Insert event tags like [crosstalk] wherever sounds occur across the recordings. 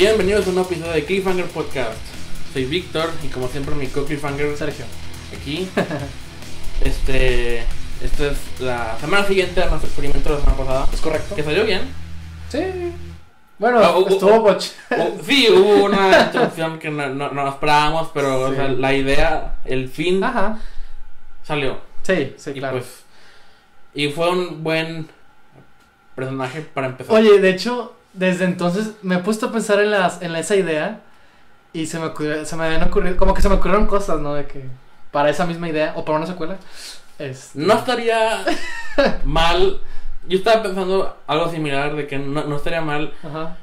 Bienvenidos a un nuevo episodio de Cliffhanger Podcast. Soy Víctor y como siempre mi co-Cliffhanger Sergio. aquí. [laughs] este, esta es la semana siguiente a nuestro experimento de la semana pasada. ¿Es correcto? Que salió bien. Sí. Bueno, Ah, hubo- estuvo. Uh, sí, hubo una [laughs] introducción que no, no, no esperábamos, pero o Sí. sea, la idea, el fin Ajá. salió. Sí, sí, y claro. pues y fue un buen personaje para empezar. Oye, de hecho, desde entonces me he puesto a pensar en, las, en esa idea y se me, ocurrió, se me habían ocurrido, como que se me ocurrieron cosas, ¿no? De que para esa misma idea o para una secuela. este, No estaría [laughs] mal. Yo estaba pensando algo similar de que no, no estaría mal Ajá.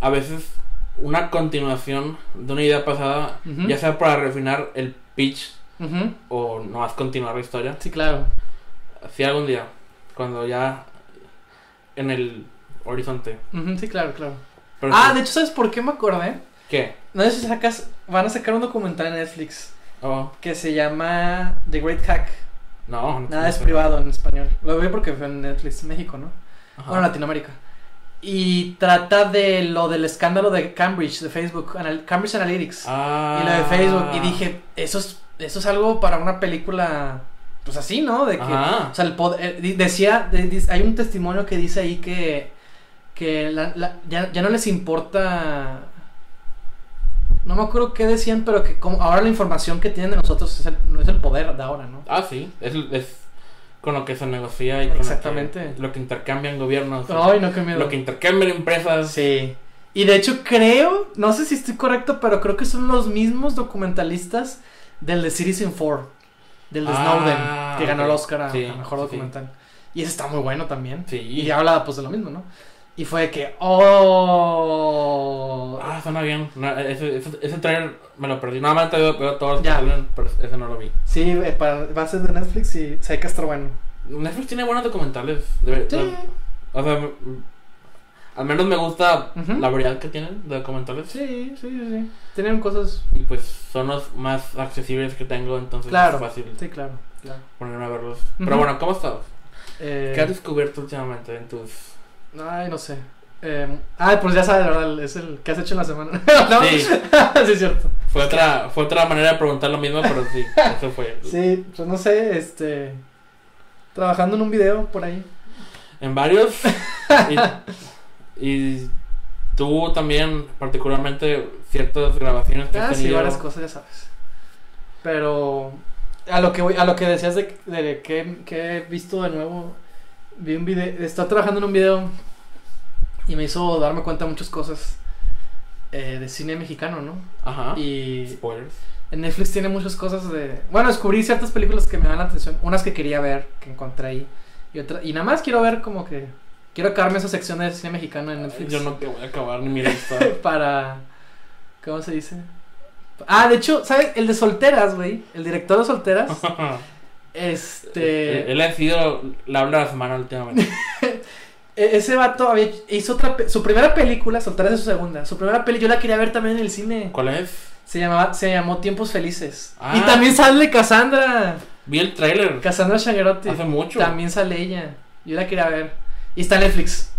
a veces una continuación de una idea pasada, ya sea para refinar el pitch Ujú. o nomás continuar la historia. Sí, claro. Así algún día, cuando ya en el horizonte. Sí, claro, claro. Pero Ah, sí. de hecho, ¿sabes por qué me acordé? ¿Qué? No sé si sacas, van a sacar un documental en Netflix Oh, que se llama The Great Hack. no, no Nada es privado en español. Lo vi porque fue en Netflix, México, ¿no? Ajá. Bueno, Latinoamérica. Y trata de lo del escándalo de Cambridge, de Facebook, Anal- Cambridge Analytics. Ah. Y lo de Facebook. Y dije, eso es, eso es algo para una película, pues así, ¿no? De que, Ajá. o sea, el pod- eh, decía, de- hay un testimonio que dice ahí que, que la- la- ya, ya no les importa, no me acuerdo qué decían, pero que como ahora la información que tienen de nosotros es el, no es el poder de ahora, ¿no? Ah, sí. Es, es con lo que se negocia y con lo que- Exactamente. Lo que, intercambian gobiernos. Ay, no, qué miedo. Lo que intercambian empresas. Sí. Y de hecho creo, no sé si estoy correcto, pero creo que son los mismos documentalistas del de Citizen 4, del de Ah, Snowden, que ganó el. Oscar a, Sí, a mejor sí. documental. Y ese está muy bueno también. Sí. Y habla pues de lo mismo, ¿no? Y fue de que, oh... Ah, suena bien. No, ese, ese, ese trailer me lo perdí. Nada más te veo, todos los que Ya. salen, pero ese no lo vi. Sí, eh, para, va a ser de Netflix y hay que estar bueno. Netflix tiene buenos documentales. de- Sí. de- o sea, al menos me gusta la variedad que tienen de documentales. Sí, sí, sí. Tienen cosas... Y pues son los más accesibles que tengo, entonces Claro. es fácil Sí, claro, claro. ponerme a verlos. Pero bueno, ¿cómo estás? Eh, ¿Qué has descubierto últimamente en tus... Ay, no sé. Eh, ah, pues ya sabes, ¿verdad? Es el que has hecho en la semana. [laughs] ¿No? Sí. [laughs] sí, es cierto. Fue otra, fue otra manera de preguntar lo mismo, pero sí, [laughs] eso fue. Sí, pues no sé, este. Trabajando en un video por ahí. En varios. y, y tú también, particularmente, ciertas grabaciones que has Ah, sí, tenido. varias cosas, ya sabes. Pero. A lo que voy, a lo que decías de, de que, que he visto de nuevo. Vi un video. Estaba trabajando en un video. Y me hizo darme cuenta de muchas cosas. eh, de cine mexicano, ¿no? Ajá. Y Spoilers. En Netflix tiene muchas cosas de... Bueno, descubrí ciertas películas que me dan la atención. Unas que quería ver, que encontré ahí. Y, otra... y nada más quiero ver como que... Quiero acabarme esa sección de cine mexicano en Netflix. Yo no te voy a acabar ni mi lista. [laughs] Para... ¿Cómo se dice? Ah, de hecho, ¿sabes? El de Solteras, güey. El director de Solteras. [laughs] este... Él ha sido la habla de la semana últimamente. [laughs] e- Ese vato había... hizo otra... Su primera película, Solteras es su segunda. Su primera peli yo la quería ver también en el cine. ¿Cuál es? Se llamaba... Se llamó Tiempos Felices. Ah. Y también sale Cassandra. Vi el trailer Cassandra Shangerotti. hace mucho. También sale ella. Yo la quería ver. Y está en Netflix.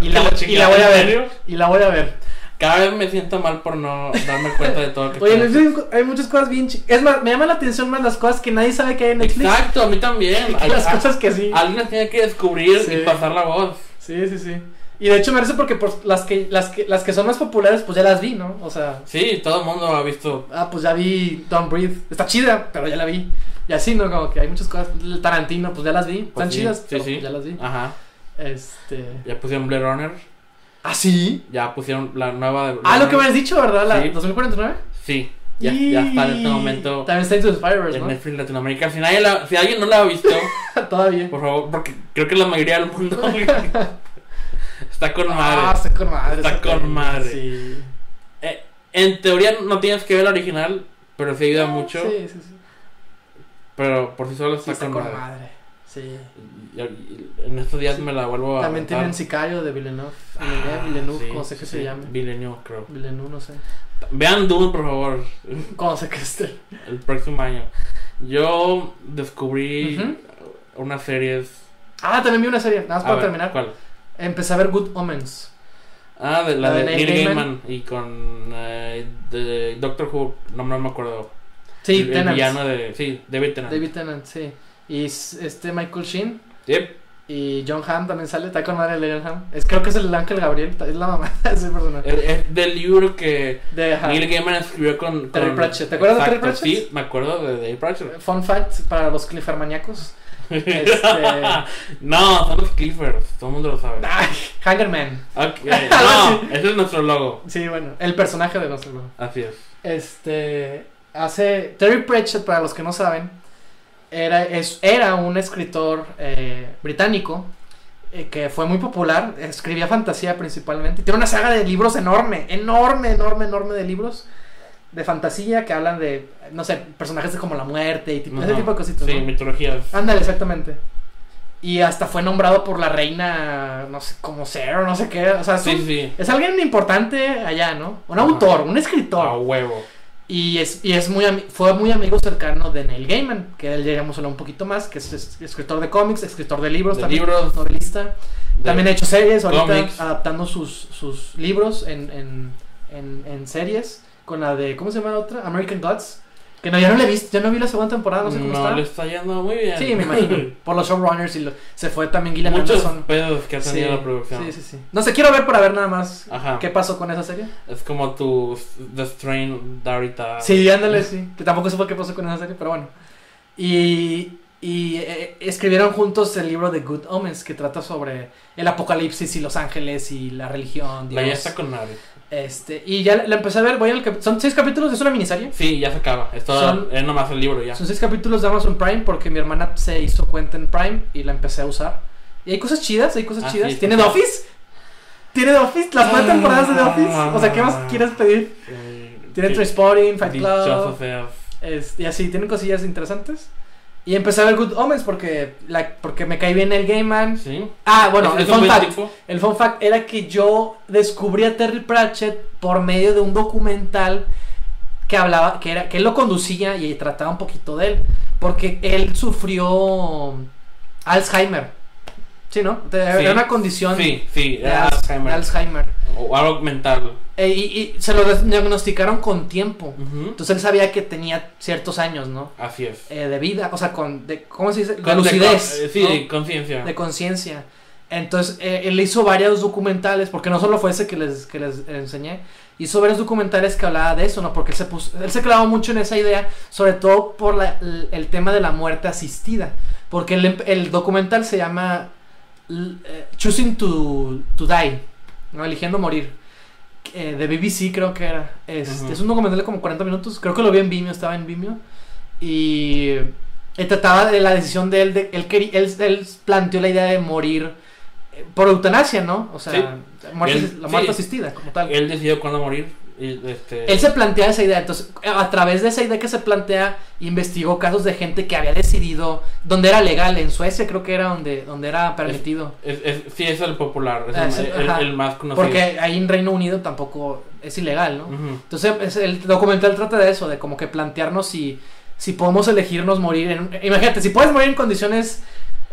Y Que la, y la voy a ¿en ver. Y la voy a ver. Cada vez me siento mal por no darme cuenta de todo lo que Oye, en. Netflix hay muchas cosas bien chi- Es más, me llama la atención más las cosas que nadie sabe que hay en Netflix. Exacto, a mí también. [laughs] que las cosas que sí. Alguien las tiene que descubrir Sí. y pasar la voz. Sí, sí, sí. Y de hecho me parece porque por las que, las que las que son más populares, pues ya las vi, ¿no? O sea, Sí, todo el mundo ha visto. ah, pues ya vi Don't Breathe. Está chida, pero ya la vi. Y así, ¿no? Como que hay muchas cosas. El Tarantino, pues ya las vi. Pues Están sí, chidas, sí, pero sí. ya las vi. Ajá. Este. Ya pusieron Blade Runner. ¿Ah, sí? Ya pusieron la nueva de Blade Ah, lo que me has dicho, ¿verdad? La Sí. 2049. Sí, ya, ya está en este Y- momento También está Into the Spider-Verse, en ¿no? Netflix Latinoamérica. Si, nadie la- si alguien no la ha visto, [laughs] Todavía. por favor, porque creo que la mayoría del mundo [laughs] está con Ah, madre. está con madre. Está con madre. Sí. Eh, en teoría no tienes que ver la original, pero sí ayuda mucho. Sí, sí, sí. Pero por sí solo Sí, está, está con, con madre. madre. Sí. En estos días Sí. me la vuelvo a. También aventar. tienen Sicario de Villeneuve. Ah, Villeneuve, Villeneuve, sí, como sé que sí, se sí. llame. Villeneuve, creo. Villeneuve, no sé. Vean Dune, por favor, Como sé que esté. el próximo año. Yo descubrí Ujú. unas series. Ah, también vi una serie. Nada más A para ver, terminar. ¿Cuál? Empecé a ver Good Omens. Ah, de la, La de de Neil Gaiman. Gaiman y con eh, de Doctor Who, no, no me acuerdo. Sí, el, el Tennant. villano de. Sí, David Tennant. David Tennant, sí. Y este Michael Sheen. Y John Hamm también sale. Está con madre de John Hamm. Es, creo que es el Ángel Gabriel. Es la mamá [laughs] de ese personaje. Es, del libro que De. Neil Gaiman escribió con. Terry Pratchett. ¿Te acuerdas de Terry Pratchett? Sí, me acuerdo de Terry Pratchett. Fun fact para los cliffermaníacos. [laughs] Este- no, son los Cliffers, todo el mundo lo sabe. Ay, Hangerman. [laughs] No, ese es nuestro logo. Sí, bueno, el personaje de nuestro grupo. Así es. Este. Hace. Terry Pratchett, para los que no saben, era, es, era un escritor eh, británico eh, que fue muy popular. Escribía fantasía principalmente. Tiene una saga de libros enorme, enorme, enorme, enorme de libros de fantasía que hablan de, no sé, personajes como la muerte y tipo, ese tipo de cositas. Sí, ¿no? mitologías. Ándale, exactamente. Y hasta fue nombrado por la reina, no sé, como ser o no sé qué. O sea, es, Sí, un- sí. es alguien importante allá, ¿no? Un Ajá. autor, un A escritor. huevo. Y es, y es muy fue muy amigo cercano de Neil Gaiman, que él llegamos a hablar un poquito más, que es, es- escritor de cómics, escritor de libros, De también libros. novelista. También ha hecho series ahorita, cómics. adaptando sus, sus libros en, en, en, en series, con la de, ¿cómo se llama la otra? American Gods. Que no, ya no la he visto, ya no vi la segunda temporada, no sé cómo no está. le está yendo muy bien. Sí, me imagino. [laughs] Por los showrunners y lo- se fue también Gillian Muchos Anderson. pedos que ha tenido Sí, la producción. Sí, sí, sí. No sé, quiero ver para ver nada más Ajá. qué pasó con esa serie. Es como tu The Strain de ahorita. Sí, ándale, sí. Que tampoco supe qué pasó con esa serie, pero bueno. Y, y eh, escribieron juntos el libro de Good Omens, que trata sobre el apocalipsis y los ángeles y la religión. La ya Dios. está con nadie. Este, y ya la empecé a ver, voy son seis capítulos, es una miniserie. Sí, ya se acaba. Es, Son- es nomás el libro ya. Son seis capítulos de Amazon Prime porque mi hermana se hizo cuenta en Prime y la empecé a usar. Y hay cosas chidas, hay cosas Ah, chidas. sí, ¿Tiene. The Office? ¿Tiene The Office? Las nueve Ah. temporadas de The Office. O sea, ¿qué más quieres pedir? Eh, Tiene. Trainspotting, Fight Club. es- y así, tienen cosillas interesantes. Y empecé a ver Good Omens porque, la, porque me cae bien el Game Man. Sí. Ah, bueno, ¿Es- el fun fact. El fun fact era que yo descubrí a Terry Pratchett por medio de un documental que hablaba, que era, que él lo conducía y trataba un poquito de él. Porque él sufrió Alzheimer. Sí, ¿no? Sí. Era una condición Sí, sí. de, Era Alzheimer. Alzheimer. O algo mental. Eh, y, y se lo diagnosticaron con tiempo. Entonces él sabía que tenía ciertos años, ¿no? Así es. Eh, de vida, o sea, con, de, ¿cómo se dice? De Con- lucidez. eh, sí, ¿no? de conciencia. de conciencia. Entonces, eh, él hizo varios documentales, porque no solo fue ese que les, que les enseñé, hizo varios documentales que hablaba de eso, ¿no? Porque él se, puso, él se clavó mucho en esa idea, sobre todo por la- el, el tema de la muerte asistida. Porque el, el documental se llama eh, Choosing to, to Die, ¿no? Eligiendo morir. eh, de BBC creo que era. Es, es un documental de como 40 minutos, creo que lo vi en Vimeo, estaba en Vimeo. Y él trataba de la decisión de él, de, él, quería- él, él planteó la idea de morir eh, por eutanasia, ¿no? O sea, Sí. muerte- Él- la muerte sí. asistida, como tal. Él decidió cuándo morir. Y, este, Él se plantea esa idea, entonces a través de esa idea que se plantea, investigó casos de gente que había decidido, donde era legal, en Suecia creo que era donde, donde era permitido. es- es- sí, es el popular. Es Ah, el, más conocido. Porque ahí en Reino Unido tampoco es ilegal, ¿no? Entonces es- el documental trata de eso, de como que plantearnos si, si podemos elegirnos morir. En, imagínate, si puedes morir en condiciones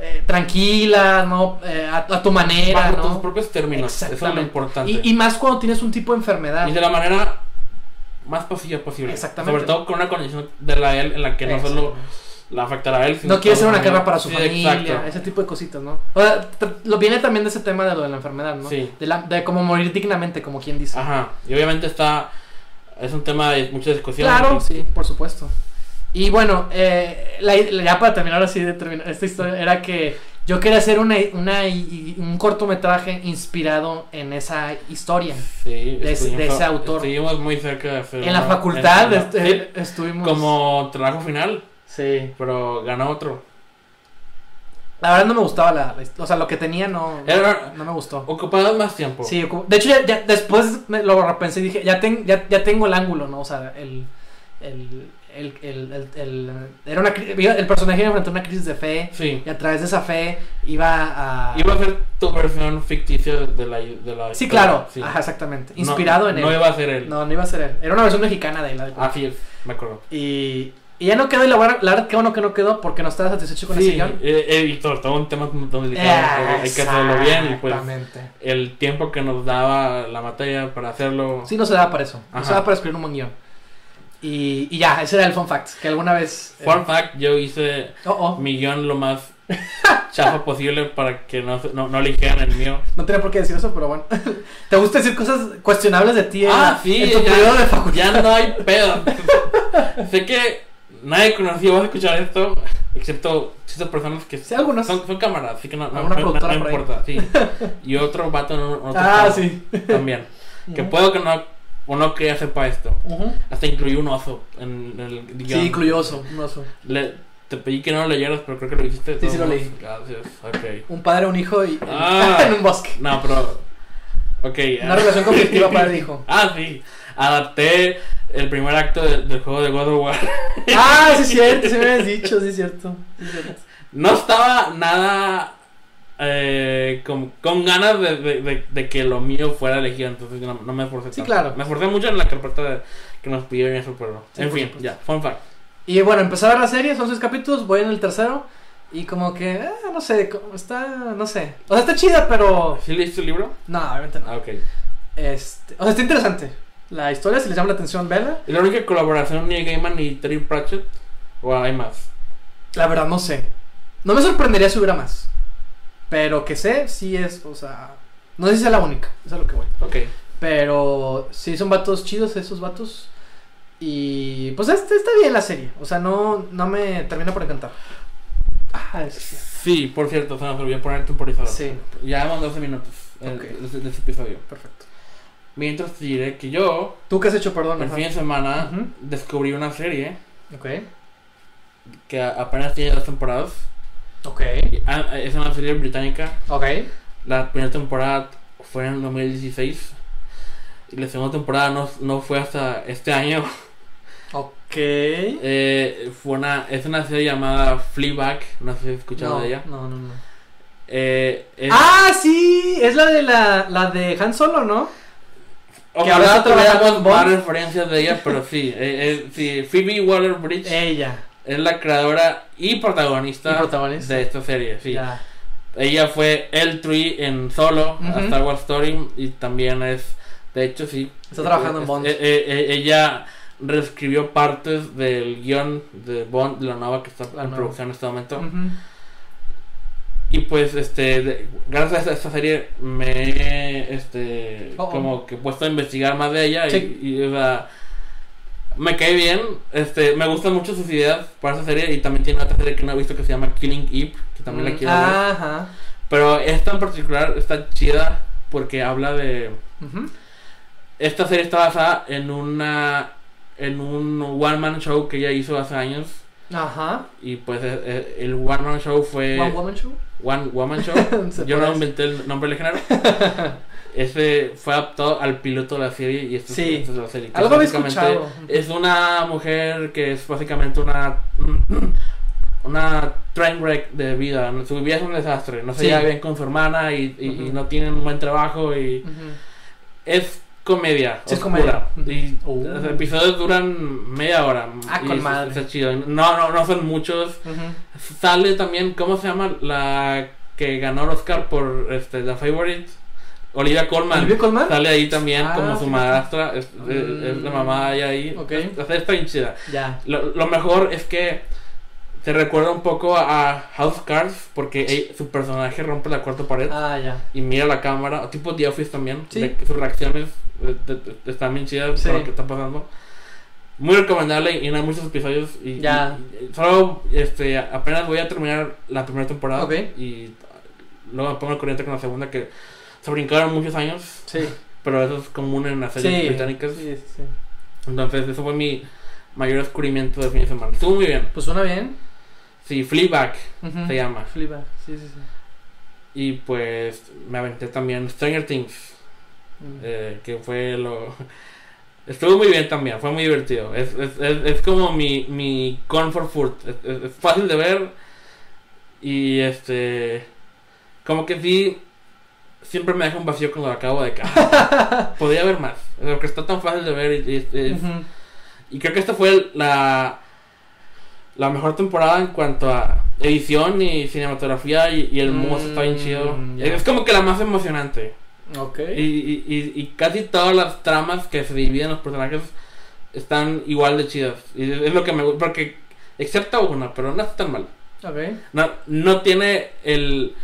eh, tranquilas, ¿no? Eh, a, a tu manera, Bajo tus ¿no? propios términos. Eso es lo importante. Y, y más cuando tienes un tipo de enfermedad. Y de la manera más posible posible. Exactamente. Sobre todo con una condición de la él en la que no solo la afectará a él, sino No quiere ser una carga para su Sí, familia, exacto. ese tipo de cositas, ¿no? O sea, lo viene también de ese tema de lo de la enfermedad, ¿no? Sí. De, la, de cómo morir dignamente, como quien dice. Ajá. Y obviamente está. Es un tema de mucha discusión. Claro, sí, por supuesto. Y bueno, eh, la- ya para terminar así de terminar esta historia, era que yo quería hacer una, una, un cortometraje inspirado en esa historia. Sí, de ese- estuvimos- de ese autor. Estuvimos muy cerca de hacer. En la facultad en- est- sí, eh, estuvimos... como trabajo final, Sí. pero ganó otro. La verdad no me gustaba la... la- o sea, lo que tenía no, Era- no me gustó. Ocupado más tiempo. Sí, de hecho ya, ya después me lo repensé y dije, ya, ten- ya, ya tengo el ángulo, ¿no? O sea, el... el, el, el, el- el- era una, el personaje enfrentar una crisis de fe Sí. y a través de esa fe iba a... Iba a ser tu versión ficticia de la. De la Sí, claro, sí. Ajá, exactamente. No- Inspirado en él. No iba a ser él. No, no iba a ser él. Era una versión mexicana de él. haz de. Así es, me acuerdo. Y, Y ya no quedó, y la, verdad- la verdad, qué bueno que no quedó porque no estaba satisfecho con Sí, ese guion. eh, eh, y todo, un tema muy delicado. Hay que hacerlo bien y pues Exactamente. el tiempo que nos daba la materia para hacerlo. Sí, no se daba para eso. No se daba para escribir un buen guion. Y, y ya, ese era el fun fact. Que alguna vez. eh, Fun fact, yo hice oh, oh, mi guion lo más [laughs] chafa posible para que no, no, no eligieran el mío. no tenía por qué decir eso, pero bueno. [laughs] ¿Te gusta decir cosas cuestionables de ti en, Ah, sí, en tu ya. periodo de facultad? Ya no hay [laughs] pedo. sé que nadie conocido va a escuchar esto, excepto ciertas personas que Sí, algunos. son, son cámaras, así que no, no, no- importa. Sí. Y otro vato en otro Ah, sí. también. Que puedo que no, uno que ya sepa esto. Hasta incluyó un oso en el guion. Sí, incluyó oso, un oso. Le- te pedí que no lo leyeras, pero creo que lo hiciste. Sí, sí lo leí. Gracias, ok. Un padre, un hijo y Ah. [laughs] en un bosque. No, pero. Ok. Una ah. relación conflictiva padre e hijo. [laughs] Ah, sí. Adapté el primer acto de- del juego de God of War. Ah, sí es cierto, sí [laughs] me habías dicho, sí es cierto. Sí es cierto. No estaba nada eh, con, con ganas de, de- de- de que lo mío fuera elegido, entonces no, no me esforcé Sí, tanto. claro. Me esforcé mucho en la carpeta de- que nos pidieron eso, pero. Sí, en fin, supuesto. ya, fun fact. Y bueno, empecé a ver la serie, son seis capítulos, voy en el tercero. Y como que, ah, no sé, está, no sé. O sea, está chida, pero. ¿Sí leíste el libro? No, obviamente no. Ah, ok. Este, o sea, está interesante. La historia, si les llama la atención, vela. ¿Es la única colaboración ni Gaiman ni Terry Pratchett? ¿O hay más? La verdad, no sé. No me sorprendería si hubiera más. Pero que sé, sí es, o sea. No sé si es la única, es a lo que voy. Ok. Pero sí son vatos chidos esos vatos. Y pues está, está bien la serie. O sea, no, no me termina por encantar. Ah, es que- Sí, por cierto, se nos olvidó poner temporizador. Sí, Ya van 12 minutos eh, Ok. de, de ese episodio. perfecto. Mientras te diré que yo, ¿Tú qué has hecho, perdón? el Ajá. fin de semana, Ujú. descubrí una serie Ok. que a- apenas tiene dos temporadas. Ok. Ah, Es una serie británica. Ok. La primera temporada fue en el 2016. Y la segunda temporada no, no fue hasta este año. Ok. Eh, fue una, es una serie llamada Fleabag. No sé si has escuchado no, de ella. No, no, no. Eh, es- Ah, sí, es la de la, la de Han Solo, ¿no? que ahora Bond. más referencias de ella, pero sí, eh, eh, sí, Phoebe Waller-Bridge Ella. Es la creadora y protagonista, Y protagonista. de esta serie. Sí. Ya. Ella fue el Tree en Solo, Ujú. a Star Wars Story, y también es, de hecho, sí. Está trabajando en Bond. eh, eh, eh, ella reescribió partes del guion de Bond, la nueva que está La en nueva. producción en este momento. Y pues, este, de- gracias a esta serie me he, este, Oh, oh. como que puesto a investigar más de ella Sí. y, y, o sea, me cae bien, este, me gustan mucho sus ideas para esa serie y también tiene otra serie que no he visto que se llama Killing Eve, que también la Mm, quiero ver. Ajá. Pero esta en particular está chida porque habla de, esta serie está basada en una, en un one man show que ella hizo hace años Ajá. y pues eh, eh, el one man show fue... One Woman Show. One Woman Show. [laughs] Yo no inventé el nombre del género. [laughs] Ese fue adaptado al piloto de la serie y esto, es- Sí. esto es la serie. que Algo escuchado. Es una mujer que es básicamente una [clears throat] una train wreck de vida. Su vida es un desastre. No se Sí. lleva bien con su hermana y, y- y Ujú. no tienen un buen trabajo y es comedia. Sí, es comedia. Y Uh. los episodios duran media hora. Ah, y con es- madre. Chido. No, no, no son muchos. Sale también, ¿cómo se llama? La que ganó el Oscar por este, The Favorite. Olivia Colman. ¿Olivia Colman? Sale ahí también Ah, como su fíjate. madrastra. Es, la Mm. mamá ahí. ahí. Ok. Es- está bien chida. Ya. Lo, lo mejor es que te recuerda un poco a House Cards porque su personaje rompe la cuarta pared Ah, ya. y mira la cámara. Tipo The Office también. Sí. de sus reacciones eh, de- de- están bien chidas Sí. por lo que está pasando. Muy recomendable y no hay muchos episodios. Y, Ya. y- y solo este, apenas voy a terminar la primera temporada. Y luego me pongo al corriente con la segunda que se brincaron muchos años. Sí. Pero eso es común en las series Sí. británicas. Sí, sí, sí. Entonces, eso fue mi mayor descubrimiento de fin de semana. Estuvo muy bien. Pues suena bien. Sí, Fleabag Ujú. se llama. Fleabag. Sí, sí, sí. Y pues me aventé también Stranger Things, eh, que fue lo... [laughs] Estuvo muy bien también, fue muy divertido. Es, es, es, es como mi, mi comfort food. Es fácil de ver y este... Como que sí, siempre me deja un vacío cuando lo acabo de caer. [laughs] Podría haber más, porque está tan fácil de ver y, y- es- Ujú. y creo que esta fue la la mejor temporada en cuanto a edición y cinematografía y, y el monstruo está bien chido. Mm, ya. Es como que la más emocionante. Ok. Y, casi todas las tramas que se dividen los personajes están igual de chidas. Y es lo que me gusta, porque excepto una, pero no está tan mal. Ok. No, no tiene el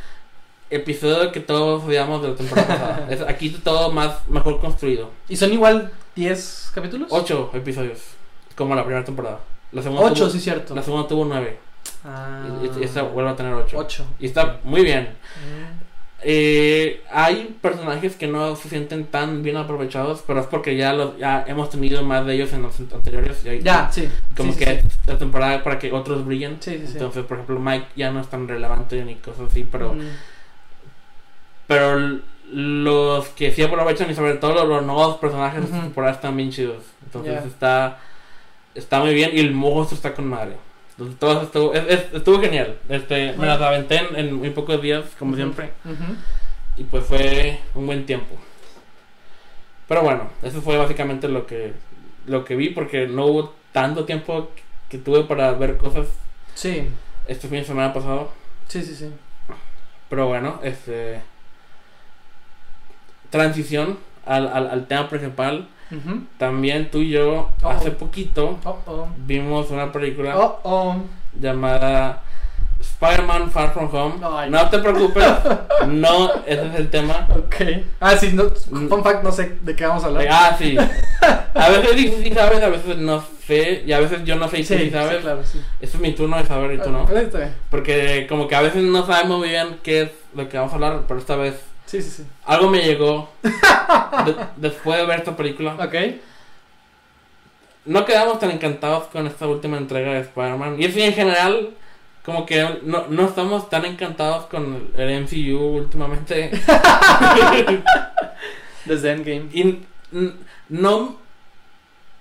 episodio que todos odiamos de la temporada pasada. [laughs] Es, aquí está todo más mejor construido. ¿Y son igual 10 capítulos? Ocho episodios, como la primera temporada. La segunda 8, tuvo, sí, cierto. La segunda tuvo nueve. Ah, Y, y esta vuelve a tener ocho. 8. Y está muy bien. Eh, hay personajes que no se sienten tan bien aprovechados, pero es porque ya los ya hemos tenido más de ellos en los anteriores. Y hay- Ya, sí. Como Sí, que sí. la temporada para que otros brillen. Sí, sí, sí. Entonces, por ejemplo, Mike ya no es tan relevante ni cosas así, pero Mm. Pero los que sí aprovechan y sobre todo los, nuevos personajes de temporada están bien chidos. Entonces está está muy bien y el monstruo está con madre. Entonces todo eso estuvo, es- es- estuvo genial. Este, me las aventé en, en muy pocos días, como siempre. Y pues fue un buen tiempo. Pero bueno, eso fue básicamente lo que lo que vi porque no hubo tanto tiempo que tuve para ver cosas Sí, este fin de semana pasado. sí, sí, sí. Pero bueno, este transición al, al, al tema principal. También tú y yo Oh. hace poquito Oh, oh. vimos una película llamada Spider-Man Far From Home. No te preocupes, [laughs] no, ese es el tema. Ok. Ah, sí, no, fun fact, no sé de qué vamos a hablar. Ah, sí. [laughs] A veces sí, sabes, a veces no sé, y a veces yo no sé y sí, sí sabes. sí, claro, sí. Este es mi turno de saber y tú no. Porque como que a veces no sabemos muy bien qué es lo que vamos a hablar, pero esta vez Sí, sí, sí. algo me llegó de- después de ver esta película. Ok. No quedamos tan encantados con esta última entrega de Spider-Man. Y así en general, como que no, no estamos tan encantados con el MCU últimamente. [laughs] Desde Endgame. y no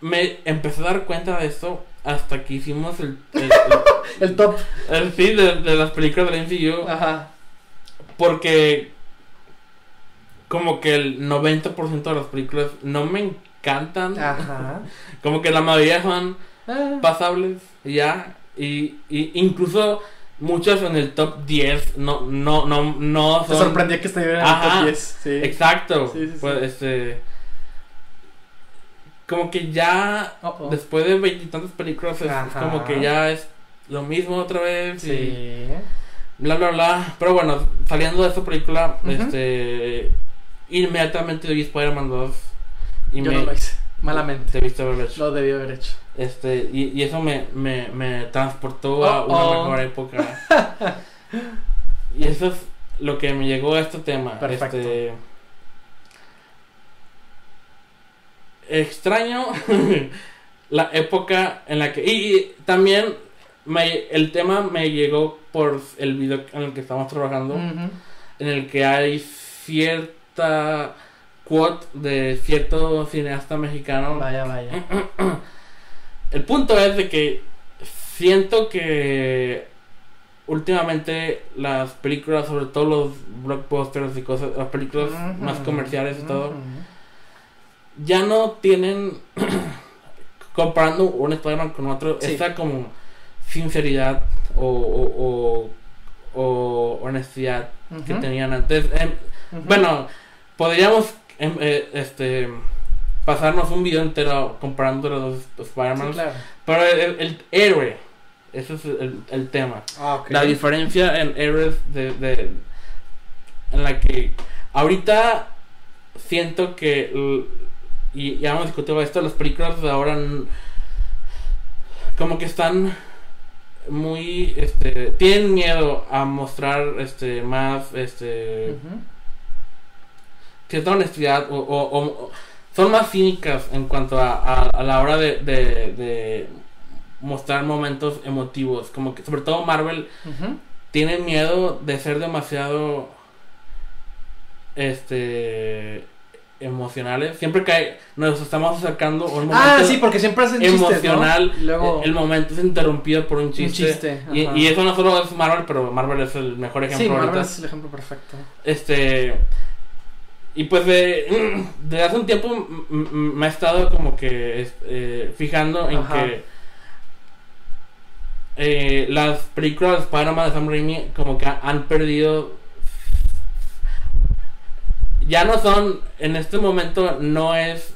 me empecé a dar cuenta de esto hasta que hicimos el, el, [laughs] El top. el- feed de, de las películas del MCU. Ajá. Porque como que el 90% de las películas no me encantan. Ajá. [laughs] Como que la mayoría son Ah, pasables y ya. Y, y incluso muchas en el top 10 no, no, no, no Te son. sorprendía que estuviera en el top 10. Sí. Exacto. Sí, sí. Pues este. Como que ya. Oh. Después de veintitantas películas, es, como que ya es lo mismo otra vez. Y Sí. bla, bla, bla. Pero bueno, saliendo de esta película, este. Inmediatamente vi Spider-Man 2. Y Yo me. no lo hice. Malamente. Haberlo hecho. Lo debió haber hecho. Este, y, y eso me, me, me transportó a Oh, una oh. mejor época. [laughs] y eso es lo que me llegó a este tema. Perfecto. Este, extraño [laughs] la época en la que... Y, y también me, el tema me llegó por el video en el que estamos trabajando, en el que hay cierta quote de cierto cineasta mexicano. Vaya, vaya. [clears throat] El punto es de que siento que últimamente las películas, sobre todo los blockbusters y cosas, las películas más comerciales y todo, ya no tienen, [clears throat] comparando un Spider-Man con otro, Sí. esa como sinceridad o, o, o- o honestidad que tenían antes. Em, bueno, podríamos em, eh, este pasarnos un video entero comparando los dos Sí, Spider-Man. claro. Pero el, el- el héroe, ese es el, el tema. Ah. La diferencia en héroes de, de- en la que ahorita siento que y ya hemos discutido esto, las películas de ahora como que están muy este tienen miedo a mostrar este más este. Cierta honestidad o, o- o- son más cínicas en cuanto a, a- a la hora de, de- de mostrar momentos emotivos. Como que sobre todo Marvel Ujú. tiene miedo de ser demasiado este emocionales. Siempre que nos estamos acercando a un momento Ah, sí, porque siempre hacen chistes, ¿no? emocional, Luego, el momento es interrumpido por un un chiste. Y, eso no solo es Marvel, pero Marvel es el mejor ejemplo Sí, Marvel ahorita. es el ejemplo perfecto. Este. Y pues de, de hace un tiempo me ha estado como que eh, fijando en Ajá. que eh, las películas de Spider-Man de Sam Raimi como que han perdido ya no son en este momento no es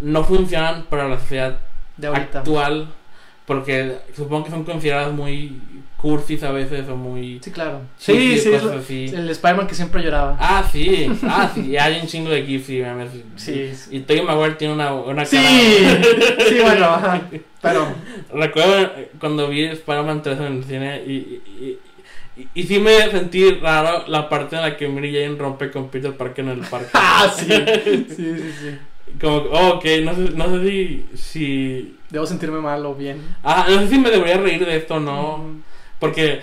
no funcionan para la sociedad De actual porque supongo que son consideradas muy cursis a veces o muy Sí, claro. Sí, sí, cosas lo- así. el Spider-Man que siempre lloraba. ah sí ah sí y hay un chingo de gifs y memes Sí. y Tobey Maguire tiene una, una Sí, cara [laughs] sí, bueno, ajá. Pero, [laughs] Recuerdo eh, cuando vi Spider-Man 3 en el cine y, y, y, y sí me sentí raro la parte en la que Mary Jane rompe con Peter Parker en el parque. [laughs] ah, sí. Sí, sí, sí. Como, oh, ok, no sé, no sé si, si... Debo sentirme mal o bien. Ah, no sé si me debería reír de esto o no. Mm, Porque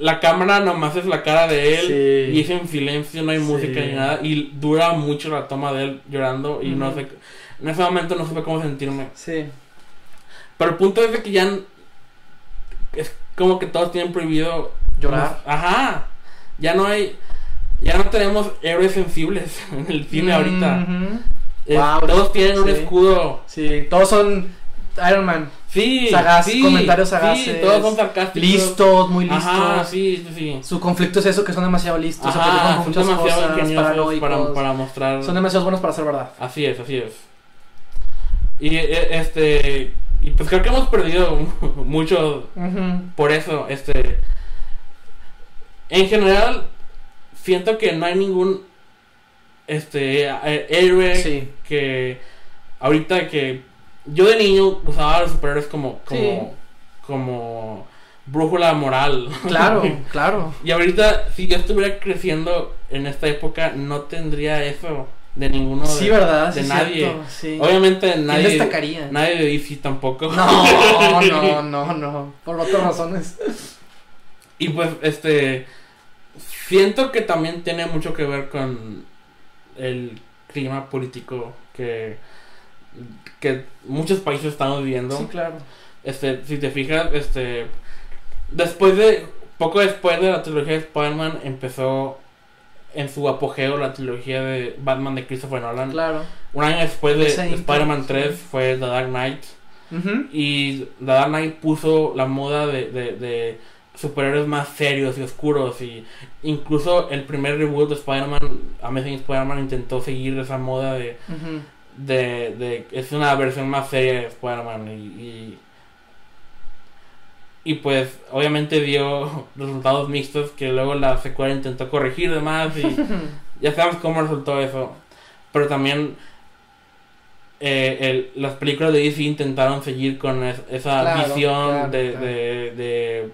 la- cámara nomás es la cara de él Sí. y es en silencio, no hay Sí. música ni nada. Y dura mucho la toma de él llorando y no sé... En ese momento no supe cómo sentirme. Sí. Pero el punto es de que ya... Es como que todos tienen prohibido Llorar. Ajá. Ya no hay. Ya no tenemos héroes sensibles [laughs] en el cine ahorita. Eh, Wow, todos tienen un escudo. Sí, todos son Iron Man. Sí. Sagaz, sí, comentarios Sí, sagaces. todos son sarcásticos. Listos, muy listos. Ajá, sí, sí, sí. Su conflicto es eso, que son demasiado listos. Ajá, son muchas demasiado cosas, ingeniosos para, para mostrar. Son demasiado buenos para ser verdad. Así es, así es. Y eh, este. Y pues creo que hemos perdido [laughs] mucho por eso. Este. En general, siento que no hay ningún. Este. Héroe Sí. que ahorita que yo de niño usaba a los superhéroes como como Sí. como brújula moral. Claro, [laughs] claro. y ahorita si yo estuviera creciendo en esta época no tendría eso de ninguno Sí, de, ¿verdad? de Sí, nadie. cierto, sí. Obviamente ¿Quién nadie destacaría? nadie de DC tampoco. No, no, [laughs] no, no. Por otras razones. Y pues este siento que también tiene mucho que ver con el clima político que que muchos países estamos viviendo. Sí, claro. Este, si te fijas, este después de poco después de la trilogía de Spider-Man empezó en su apogeo la trilogía de Batman de Christopher Nolan. Claro. Un año después de Spider-Man intro, 3 sí. fue The Dark Knight y The Dark Knight puso la moda de, de, de superhéroes más serios y oscuros y incluso el primer reboot de Spider-Man, Amazing Spider-Man intentó seguir esa moda de. De, de es una versión más seria de Spider-Man y, y y, pues obviamente dio [laughs] resultados mixtos que luego la secuela intentó corregir demás y [laughs] ya sabemos cómo resultó eso pero también eh, el- las películas de DC intentaron seguir con es- esa Claro, visión claro, de, claro. de, de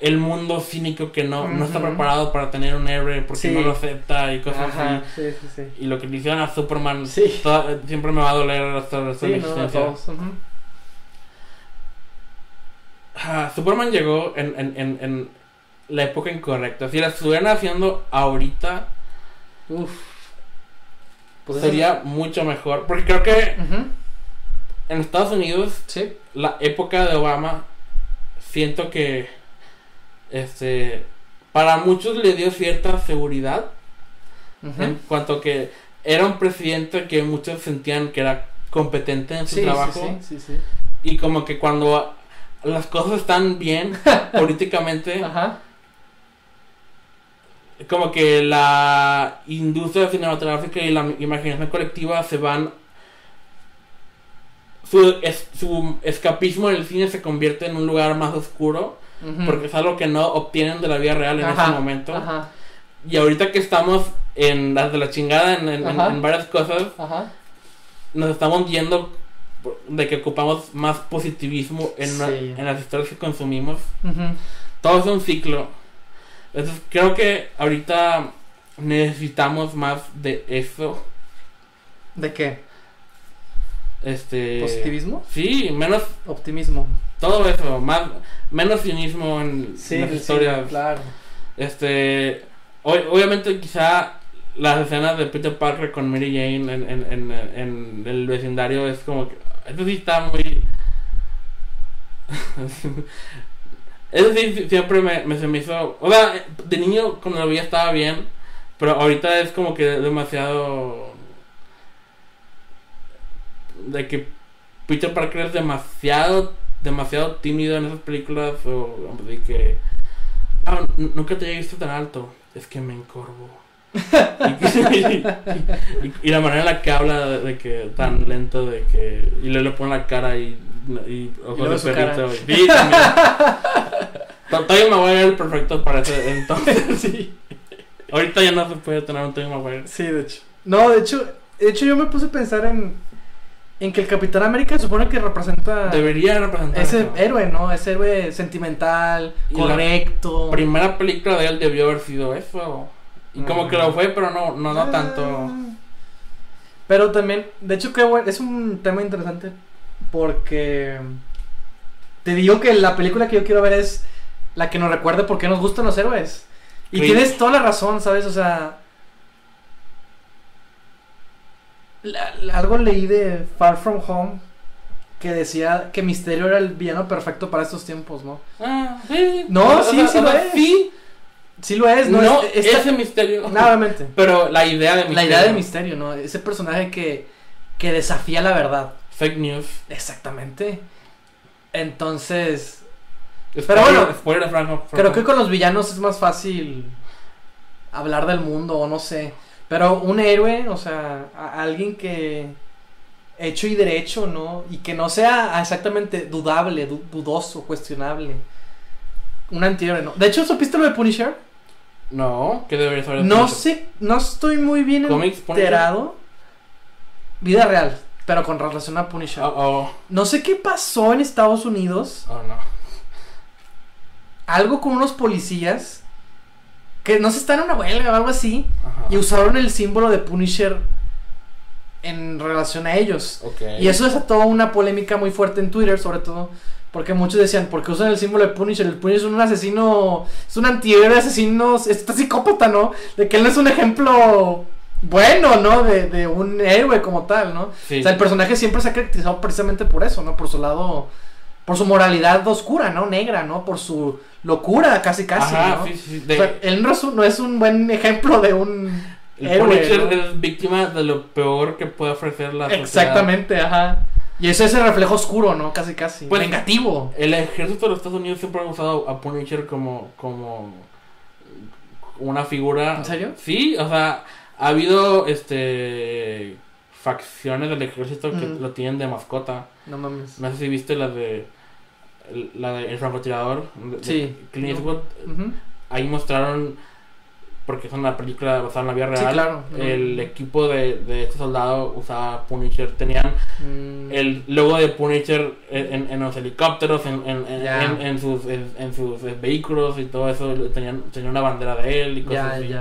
el mundo cínico que no, no está preparado para tener un héroe porque Sí. no lo acepta y cosas así Ajá, sí, y lo que le hicieron a Superman toda- siempre me va a doler hasta el resto Sí, de mi no, a existencia. Ah, Superman llegó en, en, en, en la época incorrecta. Si la estuvieran haciendo ahorita, Uf. Pues sería mucho mejor. Porque creo que en Estados Unidos, la época de Obama, siento que este para muchos le dio cierta seguridad en cuanto que era un presidente que muchos sentían que era competente en su Sí, trabajo sí, sí, sí. y como que cuando las cosas están bien [laughs] políticamente Ajá. como que la industria cinematográfica y la imaginación colectiva se van su, es- su escapismo del cine se convierte en un lugar más oscuro Porque es algo que no obtienen de la vida real en Ajá, ese momento Ajá. y ahorita que estamos en las de la chingada en, en- en- Ajá. en varias cosas nos estamos yendo de que ocupamos más positivismo en, en las historias que consumimos Ujú. todo es un ciclo. Entonces creo que ahorita necesitamos más de eso. ¿De qué? Este. ¿Positivismo? Sí, menos Optimismo. Todo eso, más menos cinismo en Sí, las sí, historias. claro. Este, o- obviamente quizá las escenas de Peter Parker con Mary Jane en, en, en, en el vecindario es como que eso sí está muy [laughs] eso sí siempre me, me se me hizo o sea de niño cuando lo veía estaba bien pero ahorita es como que demasiado de que Peter Parker es demasiado demasiado tímido en esas películas o de que ah, nunca te he visto tan alto, es que me encorvo. y, y- y la manera en la que habla de, de que tan lento de que y luego le pone la cara y, y ojos de perrito. Sí, también. Todavía me voy a ver el perfecto para ese entonces. [laughs] sí, Ahorita ya no se puede tener un Tobey Maguire. sí, de hecho. No, de hecho, de hecho yo me puse a pensar en, en que el Capitán América supone que representa Debería representar ese héroe, ¿no? Ese héroe sentimental, Y la correcto. primera película de él debió haber sido eso. Y como Mm. que lo fue, pero no, no, no Ah. tanto. Pero también, de hecho, qué bueno, es un tema interesante porque te digo que la película que yo quiero ver es la que nos recuerde por qué nos gustan los héroes. Y Sí. tienes toda la razón, ¿sabes? O sea, la- la- algo leí de Far From Home que decía que Misterio era el villano perfecto para estos tiempos, ¿no? Ah, sí. No, sí, sí lo es. Sí, Sí lo es, ¿no? no, Es- ese misterio. Nuevamente. [laughs] Pero la idea de misterio. La idea de misterio, ¿no? Ese personaje que, que desafía la verdad. Fake news. Exactamente. Entonces, Spoiler, bueno, spoiler de Franco. creo que con los villanos es más fácil hablar del mundo, o no sé. Pero un héroe, o sea, a- alguien que hecho y derecho, ¿no? Y que no sea exactamente dudable, du- dudoso, cuestionable. Un antihéroe, ¿no? De hecho, ¿supiste lo de Punisher? No, que debería saber. No sé, no estoy muy bien ¿Comics Punisher? enterado. Vida real, pero con relación a Punisher. Oh, oh, No sé qué pasó en Estados Unidos. oh, no. Algo con unos policías que no sé, están en una huelga o algo así. Ajá. Y usaron el símbolo de Punisher en relación a ellos. Y eso desató una polémica muy fuerte en Twitter, sobre todo. Porque muchos decían, ¿por qué usan el símbolo de Punisher? El Punisher es un asesino, es un antihéroe de asesinos, está psicópata, ¿no? De que él no es un ejemplo bueno, ¿no? De, de un héroe como tal, ¿no? Sí. O sea, el personaje siempre se ha caracterizado precisamente por eso, ¿no? Por su lado, por su moralidad oscura, ¿no? Negra, ¿no? Por su locura, casi, casi, Ajá, ¿no? sí, sí. O De, sea, él no es, un, buen ejemplo de un el héroe, Punisher ¿no? es víctima de lo peor que puede ofrecer la sociedad. Exactamente, ajá. Y ese es el reflejo oscuro, ¿no? Casi, casi. Pues- Vengativo. El ejército de los Estados Unidos siempre ha usado a Punisher como, como una figura. ¿En serio? Sí, o sea, ha habido este facciones del ejército que Mm. lo tienen de mascota. No mames. No sé si viste la de la de El francotirador de- Sí. Clint Eastwood. Ahí mostraron porque es una película basada en la vida Sí, real. claro. El equipo de, de este soldado usaba Punisher. Tenían Mm, el logo de Punisher en, en- los helicópteros, en, en, en- sus, sus eh, vehículos y todo eso. Tenían, tenían una bandera de él y cosas así.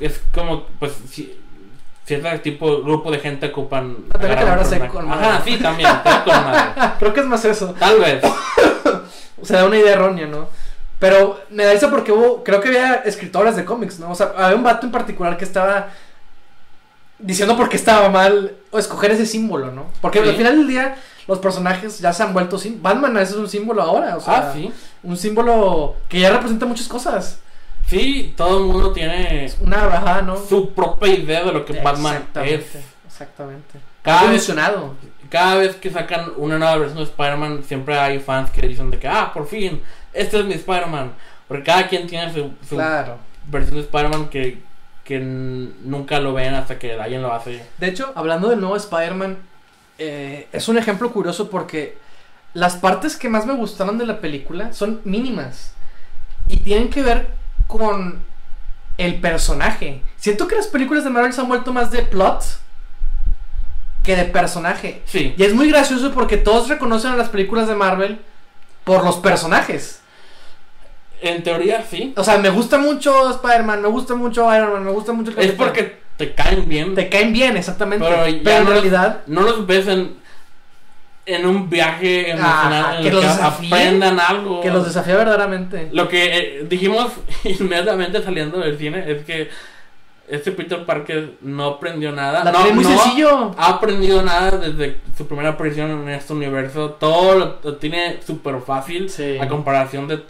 Es como, pues, si, cierto tipo, grupo de gente ocupan. La se personaje. con madre. Ajá, sí, también. con madre. Creo que es más eso. Tal vez. [laughs] O sea, da una idea errónea, ¿no? Pero me da eso porque hubo, creo que había escritores de cómics, ¿no? O sea, había un vato en particular que estaba diciendo por qué estaba mal o escoger ese símbolo, ¿no? Porque Sí. al final del día los personajes ya se han vuelto sim Batman es un símbolo ahora, o sea, ah, sí. un símbolo que ya representa muchas cosas. Sí, todo el mundo tiene Una bajada, ¿no? su propia idea de lo que Batman es. Exactamente. Cada vez, cada vez que sacan una nueva versión de Spider-Man, siempre hay fans que dicen de que, ah, por fin, este es mi Spider-Man. Porque cada quien tiene su, su Claro. versión de Spider-Man que, que nunca lo ven hasta que alguien lo hace. De hecho, hablando del nuevo Spider-Man, eh, es un ejemplo curioso porque las partes que más me gustaron de la película son mínimas y tienen que ver con el personaje. Siento que las películas de Marvel se han vuelto más de plot que de personaje. Sí. Y es muy gracioso porque todos reconocen a las películas de Marvel por los personajes. En teoría, sí. O sea, me gusta mucho Spider-Man, me gusta mucho Iron Man, me gusta mucho el Es porque te caen bien. te caen bien, exactamente. Pero en no- realidad, No los ves en, en un viaje emocional Ajá, en que el los que desafíen, aprendan algo. que los desafía verdaderamente. Lo que eh, dijimos [laughs] inmediatamente saliendo del cine es que este Peter Parker no aprendió nada. La no, muy no sencillo. ha aprendido nada desde su primera aparición en este universo. Todo lo, lo tiene súper fácil Sí. a comparación de...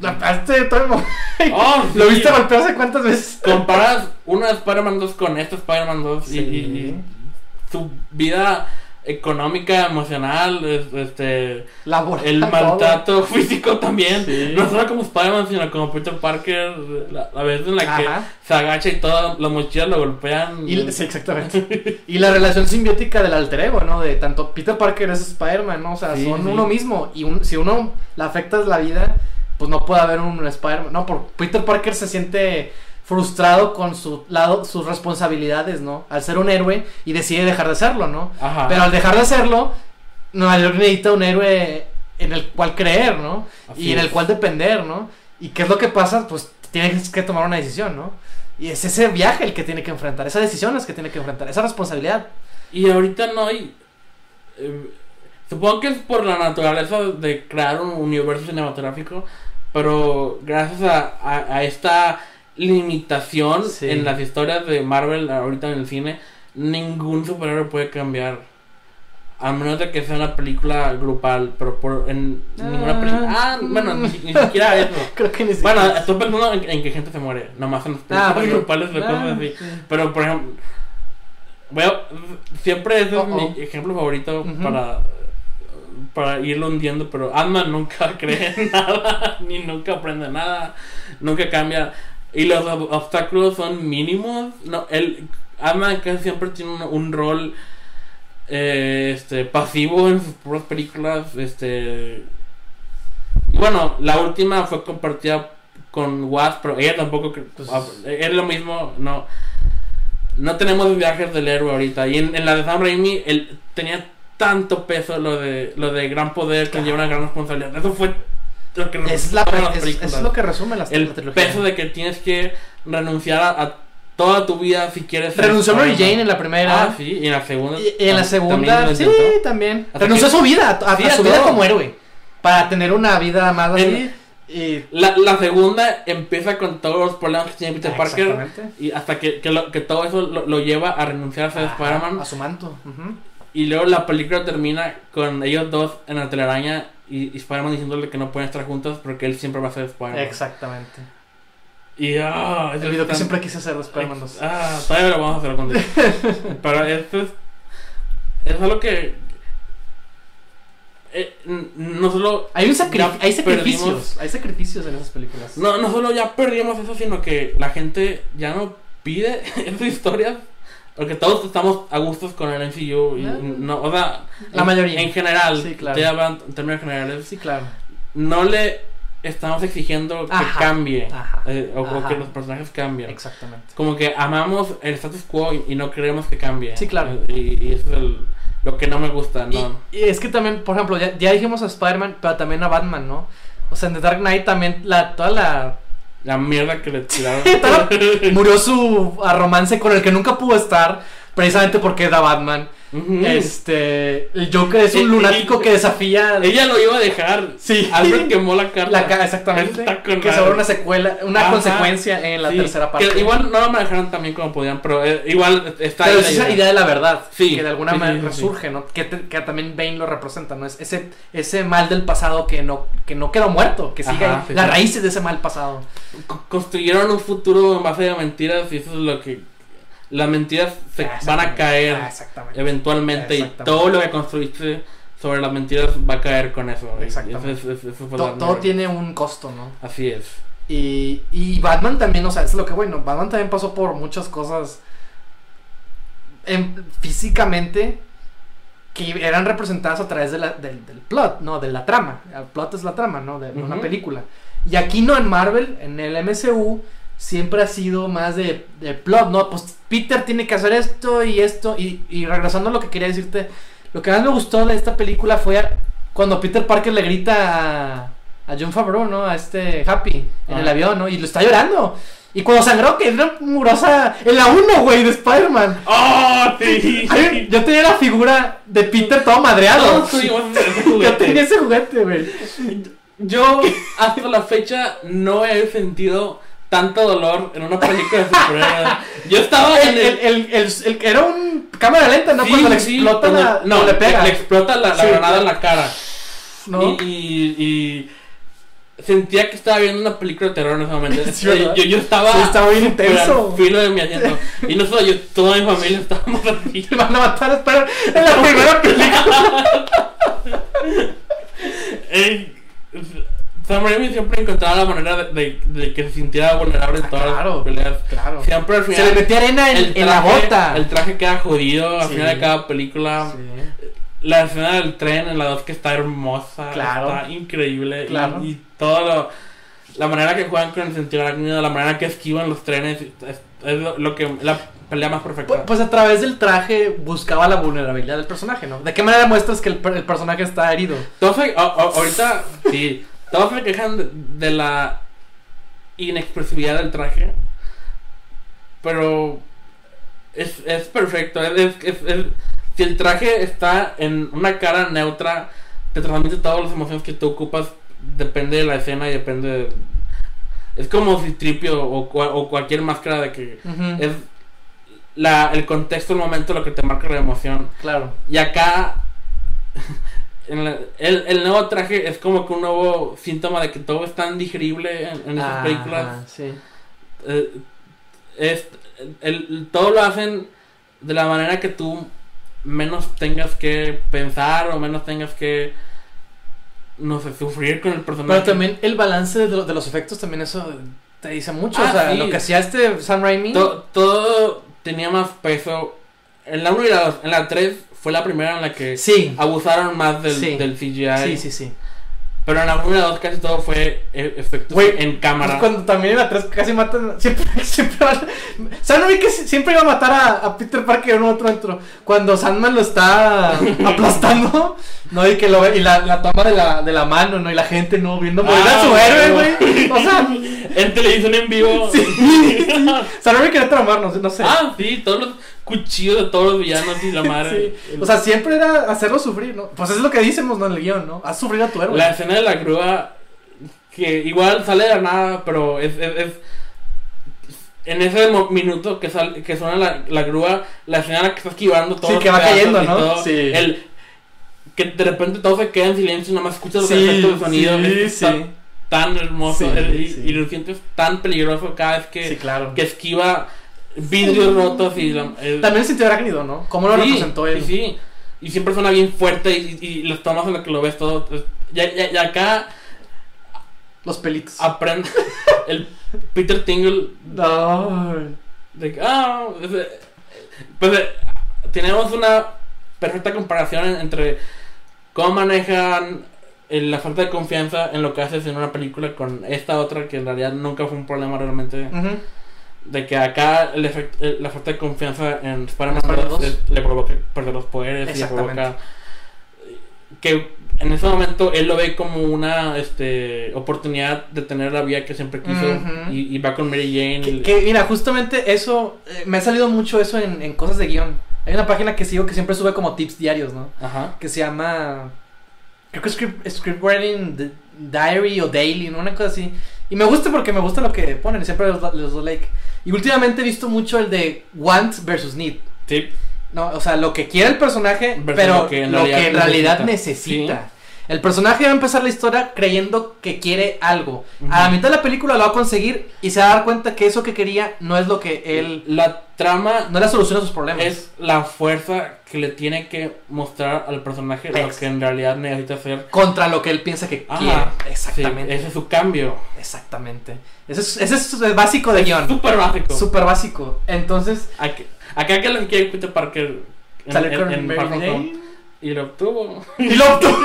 La parte de todo el [laughs] Oh, [laughs] Lo sí. viste golpearse cuántas veces. Comparas una Spider-Man 2 con este Spider-Man 2 y- Sí. y, y su vida económica, emocional, es- este, Laboral, el todo. maltrato [laughs] físico también. Sí. No solo como Spider-Man, sino como Peter Parker, la, la vez en la que se agacha y todas las mochilas lo golpean. Y, sí, exactamente. y la relación simbiótica del alter ego, ¿no? De tanto Peter Parker es Spider-Man, ¿no? O sea, Sí, son sí. uno mismo. Y un- si uno le afectas la vida, pues no puede haber un Spider-Man. No, por Peter Parker se siente frustrado con su lado, sus responsabilidades, ¿no? Al ser un héroe y decide dejar de serlo, ¿no? Ajá. Pero al dejar de hacerlo, Nueva York necesita un héroe en el cual creer, ¿no? Así y en es. el cual depender, ¿no? ¿Y qué es lo que pasa? Pues tienes que tomar una decisión, ¿no? Y es ese viaje el que tiene que enfrentar, esas decisiones que tiene que enfrentar, esa responsabilidad. Y ahorita no hay. eh, supongo que es por la naturaleza de crear un universo cinematográfico, pero gracias a, a- a esta limitación Sí. en las historias de Marvel ahorita en el cine, ningún superhéroe puede cambiar. A menos de que sea una película grupal, pero por, en ninguna película. Ah, bueno, ni, ni siquiera eso. [laughs] Creo que ni Bueno, siquiera- estoy pensando en, en que gente se muere, nomás en las Ah, películas bueno. grupales de Ah, cosas así. sí. Pero, por ejemplo, veo, siempre ese es Uh-oh. mi ejemplo favorito Ujú. para, para irlo hundiendo, pero Ant-Man nunca [laughs] cree en nada, ni nunca aprende nada, nunca cambia. Y los ob- obstáculos son mínimos. No, el Ant-Man casi siempre tiene un, un rol eh, este, pasivo en sus propias películas. Este, y bueno, la última fue compartida con Wasp, pero ella tampoco. cre- Pues- ah, es lo mismo, no. No tenemos viajes del héroe ahorita. Y en, en la de Sam Raimi, él tenía tanto peso lo de lo de gran poder que lleva una gran responsabilidad. Eso fue lo que Es, la, las es, lo que resume la, El la peso de que tienes que renunciar a, a toda tu vida si quieres. Renunció Mary Spider-Man. en la primera. Ah, sí, y en la segunda. y, en la segunda, también sí, también. Renunció a su vida, a, Sí, a su vida como héroe. Para tener una vida más así. Y, La, la segunda empieza con todos los problemas que tiene Peter Ah, Parker. Y hasta que, que, lo- que todo eso lo, lo lleva a renunciar a ser Spider-Man. A su manto. ujú. Y luego la película termina con ellos dos en la telaraña y, y Spider-Man diciéndole que no pueden estar juntos porque él siempre va a ser Spider-Man. Exactamente. Y ah, eso El video que tan- siempre quise hacer de Spider-Man 2. Ah, todavía lo vamos a hacer con [laughs] Pero esto es. Es algo que. eh, no solo. Hay, un sacri- hay sacrificios. perdimos- Hay sacrificios en esas películas. no, no solo ya perdimos eso, sino que la gente ya no pide [laughs] esas historias. Porque todos estamos a gustos con el MCU. Y no, o sea, La en- mayoría. En general, Sí, claro. hablando en términos generales. Sí, claro. No le estamos exigiendo que Ajá, cambie. ajá, eh, o, ajá. que los personajes cambien. Exactamente. Como que amamos el status quo y, y no queremos que cambie. Sí, claro. Eh, Y, y eso es el- lo que no me gusta, ¿no? Y, y es que también, por ejemplo, ya, ya dijimos a Spider-Man, pero también a Batman, ¿no? O sea, en The Dark Knight también la, toda la... La mierda que le tiraron. [laughs] murió su romance con el que nunca pudo estar, precisamente porque era Batman. Este, el Joker es un y- lunático que desafía... Ella lo iba a dejar. Sí. Alfred quemó la carta. La ca- exactamente. Que madre. sobre una secuela, una Ajá. consecuencia en la Sí, tercera parte. que igual no lo manejaron tan bien como podían, pero eh, igual está Pero ahí es la esa idea. idea de la verdad, Sí, que de alguna sí, manera resurge, ¿no? Que, te- que también Bane lo representa, ¿no? Es ese, ese mal del pasado que no, que no quedó muerto, que sigue Ajá, las raíces de ese mal pasado. Co- construyeron un futuro en base a mentiras y eso es lo que las mentiras se Ah, van a caer Ah, eventualmente y todo lo que construiste sobre las mentiras va a caer con eso. Exactamente. Eso, eso- eso todo tiene un costo, ¿no? Así es. Y, y Batman también, o sea, es lo que bueno, Batman también pasó por muchas cosas en- físicamente que eran representadas a través de la- del, del plot, ¿no? De la trama. El plot es la trama, ¿no? De, de una película. Y aquí no en Marvel, en el MCU, siempre ha sido más de, de plot, ¿no? Pues Peter tiene que hacer esto y esto. Y, y regresando a lo que quería decirte, lo que más me gustó de esta película fue cuando Peter Parker le grita a, a John Favreau, ¿no? A este Happy en el avión, ¿no? Y lo está llorando. Y cuando sangró, que era murosa en la 1, güey, de Spider-Man. ¡Oh, sí! [laughs] Ay, Yo tenía la figura de Peter todo madreado. [laughs] Yo juguete. tenía ese juguete, güey. Yo hasta la fecha no he sentido tanto dolor en una película de superhéroes. Yo estaba [laughs] El, en el, el, el- era un cámara lenta, ¿no? Sí, cuando le explota cuando- la. no, le pega. Le explota la, la Sí, granada en la cara. ¿no? Y, y, y sentía que estaba viendo una película de terror en ese momento. [laughs] Yo, yo estaba. Estaba bien intenso. filo de mi asiento. Y no solo yo, toda mi familia estábamos así. Te van a matar espera, en la primera película. [laughs] Eh, Sam Raimi siempre encontraba la manera de, de- de que se sintiera vulnerable en Ah, todas claro, las peleas. Claro. Siempre al Se final. le metía arena en, el en la traje- bota. El traje queda jodido al Sí. final de cada película. Sí. La escena del tren en la 2 que está hermosa. Claro. Está increíble. y- Claro. Y, todo lo. La manera que juegan con el sentido arácnido, la manera que esquivan los trenes. Es, es lo, lo que. La pelea más perfecta. Pues, pues a través del traje buscaba la vulnerabilidad del personaje, ¿no? ¿De qué manera muestras que el, el personaje está herido? Se- a- a- ahorita, [laughs] sí, todos se quejan de, de la inexpresividad del traje, pero es, es perfecto. Es, si el traje está en una cara neutra, te transmite todas las emociones que tú ocupas, depende de la escena y depende de- Es como si Tripio o cualquier máscara de que es la, el contexto, el momento lo que te marca la emoción. Claro. Y acá, en la- el, el nuevo traje es como que un nuevo síntoma de que todo es tan digerible en, en esas películas. sí. Eh, es, el, todo lo hacen de la manera que tú menos tengas que pensar o menos tengas que, no sé, sufrir con el personaje. Pero también el balance de, lo- de los efectos, también eso te dice mucho. Ah, o sea, sí. lo que hacía este Sam Raimi. To- todo tenía más peso. En la 1 y la 2, en la 3 fue la primera en la que Sí. abusaron más del, Sí. del CGI. Sí, sí, sí. Pero en la 1 y la 2 casi todo fue e- efectos Güey, en cámara. Pues cuando también en la 3 casi matan. [laughs] Siempre, siempre Raimi que si- siempre iba a matar a, a Peter Parker uno otro dentro. Cuando Sandman lo está [laughs] aplastando, ¿no? Y que lo ve, y la, la toma de la, de la mano, ¿no? Y la gente, ¿no? Viendo morir a Ah, su héroe, güey. O sea, [laughs] En televisión en vivo. Sí. Raimi quería traumarnos, no sé. ah, sí, todos los cuchillos de todos los villanos y la madre. [laughs] Sí. O sea, siempre era hacerlo sufrir, ¿no? Pues es lo que decimos, ¿no? En el guion, ¿no? Haz sufrir a tu héroe. la escena de la grúa, que igual sale de la nada, pero es. es, es- en ese minuto que, sal, que suena la, la grúa, la escena que está esquivando todo. Sí, que va cayendo, ¿no? Sí. El, que de repente todo se queda en silencio y nada más escuchas los efectos de sonido. sí, sí. tan, tan hermoso el- y, y lo sientes tan peligroso cada vez que, claro. que esquiva vidrios rotos y la- el- También el sentido arácnido, ¿no? ¿Cómo lo Sí, representó él? Sí, sí. Y siempre suena bien fuerte y, y, y las tomas en las que lo ves todo. Ya, ya, ya acá Los pelitos. aprende [laughs] el Peter Tingle No. de que, ah, es- pues eh, tenemos una perfecta comparación en- entre cómo manejan eh, la falta de confianza en lo que haces en una película con esta otra que en realidad nunca fue un problema realmente. De que acá el efect- el- la falta de confianza en Spider-Man Spider-Man 2 dos. es- le provoca perder los poderes y le provoca que en ese momento él lo ve como una este oportunidad de tener la vida que siempre quiso y, y va con Mary Jane Que, y- que, mira, justamente eso, eh, me ha salido mucho eso en, en cosas de guion. Hay una página que sigo que siempre sube como tips diarios, ¿no? ajá Que se llama, creo que script, script writing D- diary o daily, ¿no? Una cosa así. Y me gusta porque me gusta lo que ponen, siempre les, do- les doy like. Y últimamente he visto mucho el de want versus need. sí No, o sea, lo que quiere el personaje, Versus pero lo lo que en realidad necesita. El personaje va a empezar la historia creyendo que quiere algo. A la mitad de la película lo va a conseguir y se va a dar cuenta que eso que quería no es lo que él. la trama No es la solución a sus problemas. es la fuerza que le tiene que mostrar al personaje lo que en realidad necesita hacer Contra lo que él piensa que Ajá, quiere. Exactamente. sí, ese es su cambio Exactamente. Ese es, ese es el básico de guion. súper básico Súper básico. Entonces, Acá, acá que lo que quiere Peter Parker en, en Y lo obtuvo [laughs] Y lo obtuvo.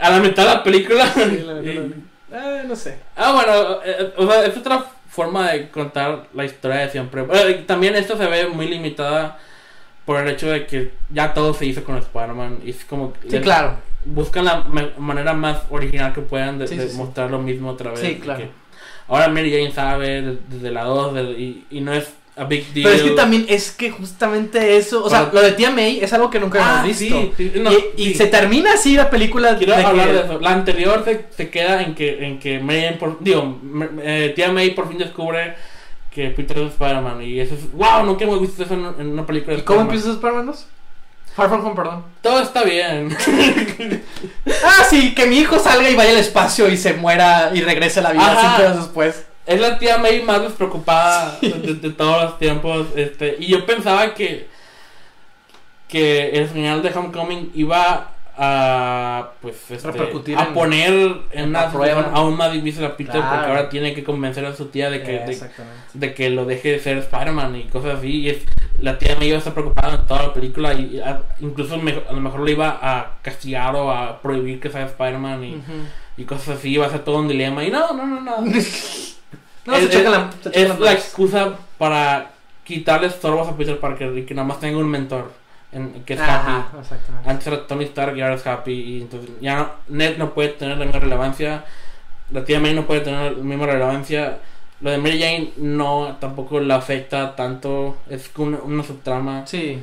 a la mitad de la película Sí, la- la- Y- Eh, no sé. ah bueno eh, o sea es otra forma de contar la historia de siempre también esto se ve muy limitada por el hecho de que ya todo se hizo con Spider-Man y es como Sí, claro. buscan la manera más original que puedan de, Sí, de sí, sí. mostrar lo mismo otra vez Sí, claro. que ahora Mary Jane sabe de- desde la 2 de- y, y no es a big deal Pero es que también es que justamente eso, o sea, lo de tía May es algo que nunca Ah, hemos visto. sí, sí, no, y se termina así la película Quiero de hablar que- de eso. La anterior se, se queda en que, en que Jane por, digo, eh, tía May por fin descubre que Peter es Spider-Man y eso es, wow, nunca hemos visto eso en, en una película de ¿Y cómo empieza Spider-Man 2? Far From Home, perdón. Todo está bien. [laughs] Ah, sí, que mi hijo salga y vaya al espacio y se muera y regrese a la vida Ajá. cinco años después. Es la tía May más despreocupada de, de todos los tiempos. Este, y yo pensaba que, que el final de Homecoming iba a pues este, Repercutir a en- poner en una prueba. aún más difícil a Peter Claro. porque ahora tiene que convencer a su tía de que, de, que lo deje de ser Spider-Man y cosas así. Y es, la tía May iba a estar preocupada en toda la película y a- incluso me- a lo mejor le iba a castigar o a prohibir que sea Spider-Man y, y cosas así. Iba a ser todo un dilema. Y no, no, no, no. [laughs] No, se es, chocan la, se es la excusa para quitarle estorbos a Peter Parker y que nada más tenga un mentor en, que es Ajá, Happy. exactamente. Antes era Tony Stark y ahora es Happy. Y entonces ya no- Ned no puede tener la misma relevancia. La tía May no puede tener la misma relevancia. Lo de Mary Jane no tampoco la afecta tanto. Es una, una subtrama. Sí,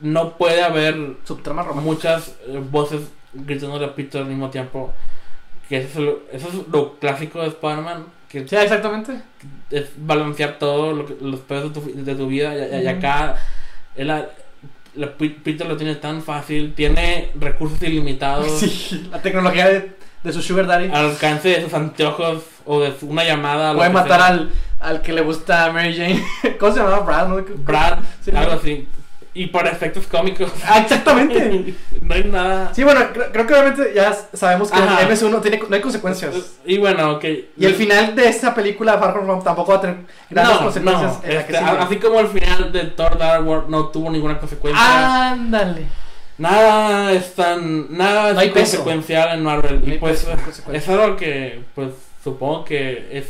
No puede haber subtrama romántica. muchas eh, voces gritándole a Peter al mismo tiempo. Que eso es lo, eso es lo clásico de Spider-Man. Que Sí, exactamente. es balancear todo lo que- los pedos de tu, de tu vida y, acá él la- la- Peter lo tiene tan fácil tiene recursos ilimitados [laughs] Sí, la tecnología de, de su Sugar Daddy. al alcance de sus anteojos o de su- una llamada Puede matar sea. al, al que le gusta a Mary Jane. [laughs] ¿Cómo se llamaba? Brad, ¿no? Brad Sí. algo así y por efectos cómicos Ah, exactamente. [laughs] no hay nada Sí, bueno, creo, creo que obviamente ya sabemos que Ajá. el MS1 no, tiene, no hay consecuencias. y bueno ok Y el final de esta película, Far From Home, tampoco va a tener grandes no, consecuencias no, en la que este, así como el final de Thor Dark World no tuvo ninguna consecuencia Ándale. Nada es tan. Nada No hay es peso. consecuencial en Marvel. No Y pues peso, es algo que, pues supongo que es.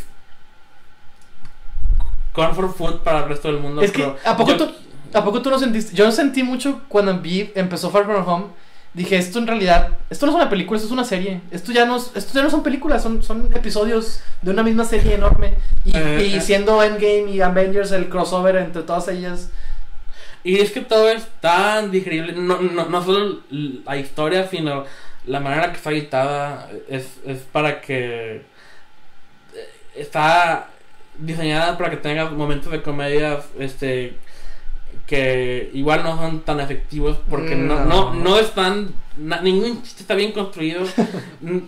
Comfort food para el resto del mundo. Es que, pero ¿a poco, yo- tú, ¿a poco tú no sentiste? Yo sentí mucho cuando vi, empezó Far From Home. Dije, esto en realidad, esto no es una película, esto es una serie. Esto ya no, es- esto ya no son películas, son, son episodios de una misma serie enorme. Y, Eh, y eh. siendo Endgame y Avengers el crossover entre todas ellas. Y es que todo es tan digerible. No, no, no solo la historia, sino la manera que está editada. Es, es para que. eh, Está diseñada para que tengas momentos de comedia. Este. Que igual no son tan efectivos. Porque no, no, No. no están. na- ningún chiste está bien construido. [laughs] Mm,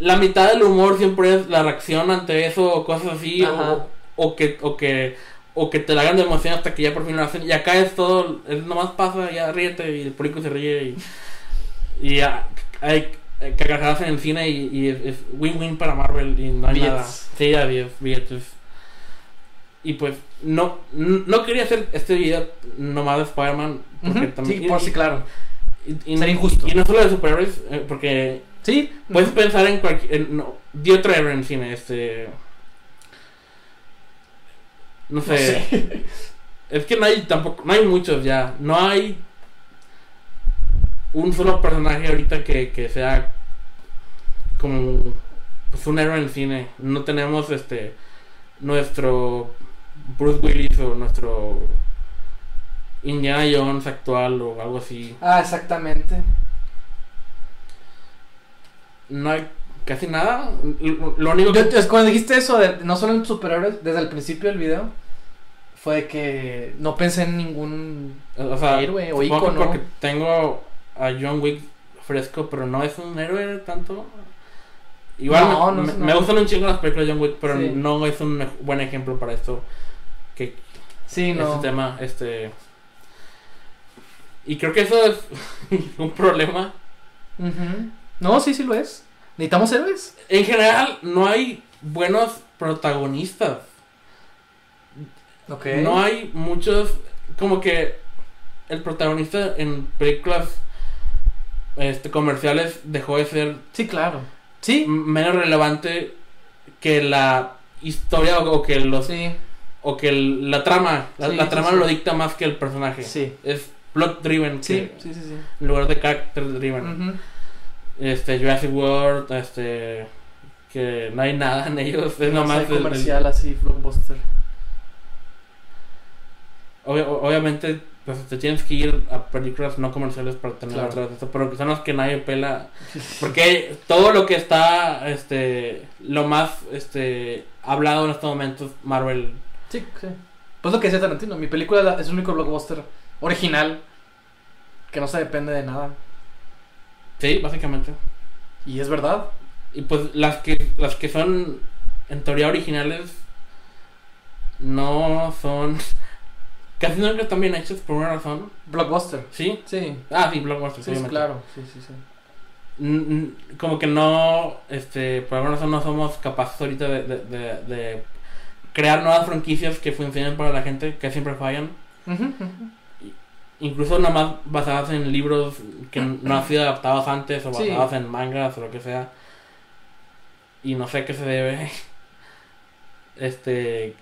la mitad del humor siempre es la reacción ante eso o cosas así. O, o que. O que o que te la hagan de emoción hasta que ya por fin lo hacen. Y acá es todo, es nomás pasa, ya ríete y el público se ríe y, y ya hay carcajadas en el cine y, y es- win-win para Marvel y no hay Billetes. nada. Sí, adiós, billetes. Y pues no, no quería hacer este video nomás de Spider-Man. porque Ujú, también- sí, por sí, claro. y- y- Sería injusto. Y no solo de superhéroes, eh, porque Sí, Puedes pensar en cualquier. No, di otro héroe en cine, este. No no sé. sé. [laughs] Es que no hay tampoco. No hay muchos ya. No hay. Un solo personaje ahorita que, que sea. Como. Pues un héroe en cine. No tenemos este. Nuestro. Bruce Willis o nuestro. Indiana Jones actual o algo así. Ah, exactamente. No hay casi nada. Lo lo único que. cuando dijiste eso, de, no solo en superhéroes, desde el principio del video, fue que no pensé en ningún O sea, héroe o ícono. porque tengo a John Wick fresco, pero no es un héroe tanto. Igual No, me, no me- gustan un chingo las películas de John Wick, pero Sí. no es un buen ejemplo para esto. Que Sí, no. este tema, este. Y creo que eso es [laughs] un problema. No, sí, sí lo es. Necesitamos héroes. En general, no hay buenos protagonistas. Ok. No hay muchos. Como que el protagonista en películas este, comerciales dejó de ser Sí, claro. Sí. menos relevante que la historia o, o que los Sí. O que el- la trama la, Sí, la sí, trama sí. lo dicta más que el personaje Sí. es plot driven Sí, sí, sí. sí. en lugar de character driven este Jurassic World este que no hay nada en ellos es No nomás hay el- el- comercial así, blockbuster. obvia- obviamente pues te tienes que ir a películas no comerciales para tener Claro. atrás de esto pero que son las que nadie pela Porque todo lo que está, este, lo más, este, hablado en estos momentos, Marvel. Sí, sí. Pues lo que decía Tarantino, mi película la- es el único blockbuster original que no se depende de nada. Sí, básicamente. Y es verdad. Y pues las que las que son en teoría originales no son [laughs] casi nunca están bien hechas por una razón. Blockbuster. ¿Sí? Sí. Ah, sí, Blockbuster, Sí, claro. Sí, sí, sí. N- Como que no, este, por alguna razón no somos capaces ahorita de, de, de- de crear nuevas franquicias que funcionen para la gente, que siempre fallan. Incluso nada más basadas en libros que [clears throat] no han sido adaptados antes o Sí. basados en mangas o lo que sea. Y no sé qué se debe. [laughs] Este.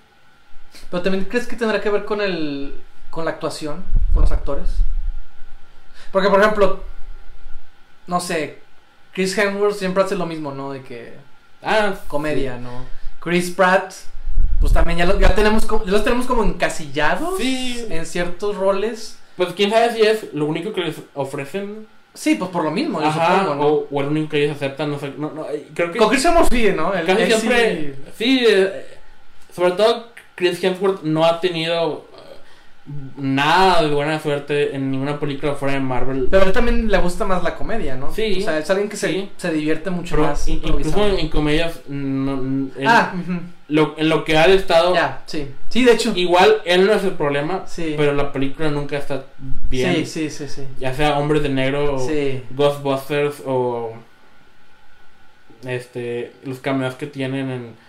Pero también crees que tendrá que ver con el con la actuación, con los actores. Porque por ejemplo, no sé, Chris Hemsworth siempre hace lo mismo, ¿no? De que Ah, comedia, ¿no? Chris Pratt, pues también ya, lo- ya tenemos como, ya los tenemos como encasillados Sí. en ciertos roles. Pues quién sabe si es lo único que les ofrecen. Sí, pues por lo mismo, yo Ajá, supongo, ¿no? o, o el único que ellos aceptan. No sé. No, no, creo que. Con Chris Hemsworth sí, ¿no? Casi sí- siempre. Sí, eh, sobre todo Chris Hemsworth no ha tenido nada de buena suerte en ninguna película fuera de Marvel. Pero a él también le gusta más la comedia, ¿no? Sí. O sea, es alguien que Sí. se, se divierte mucho Pero más. in- incluso en, en comedias, no- en, Ah, lo, en lo que ha estado, ya, sí. Sí, de hecho. igual él no es el problema, Sí. pero la película nunca está bien. Sí, sí, sí, sí. Ya sea Hombres de Negro, o Sí. Ghostbusters o este los cameos que tienen en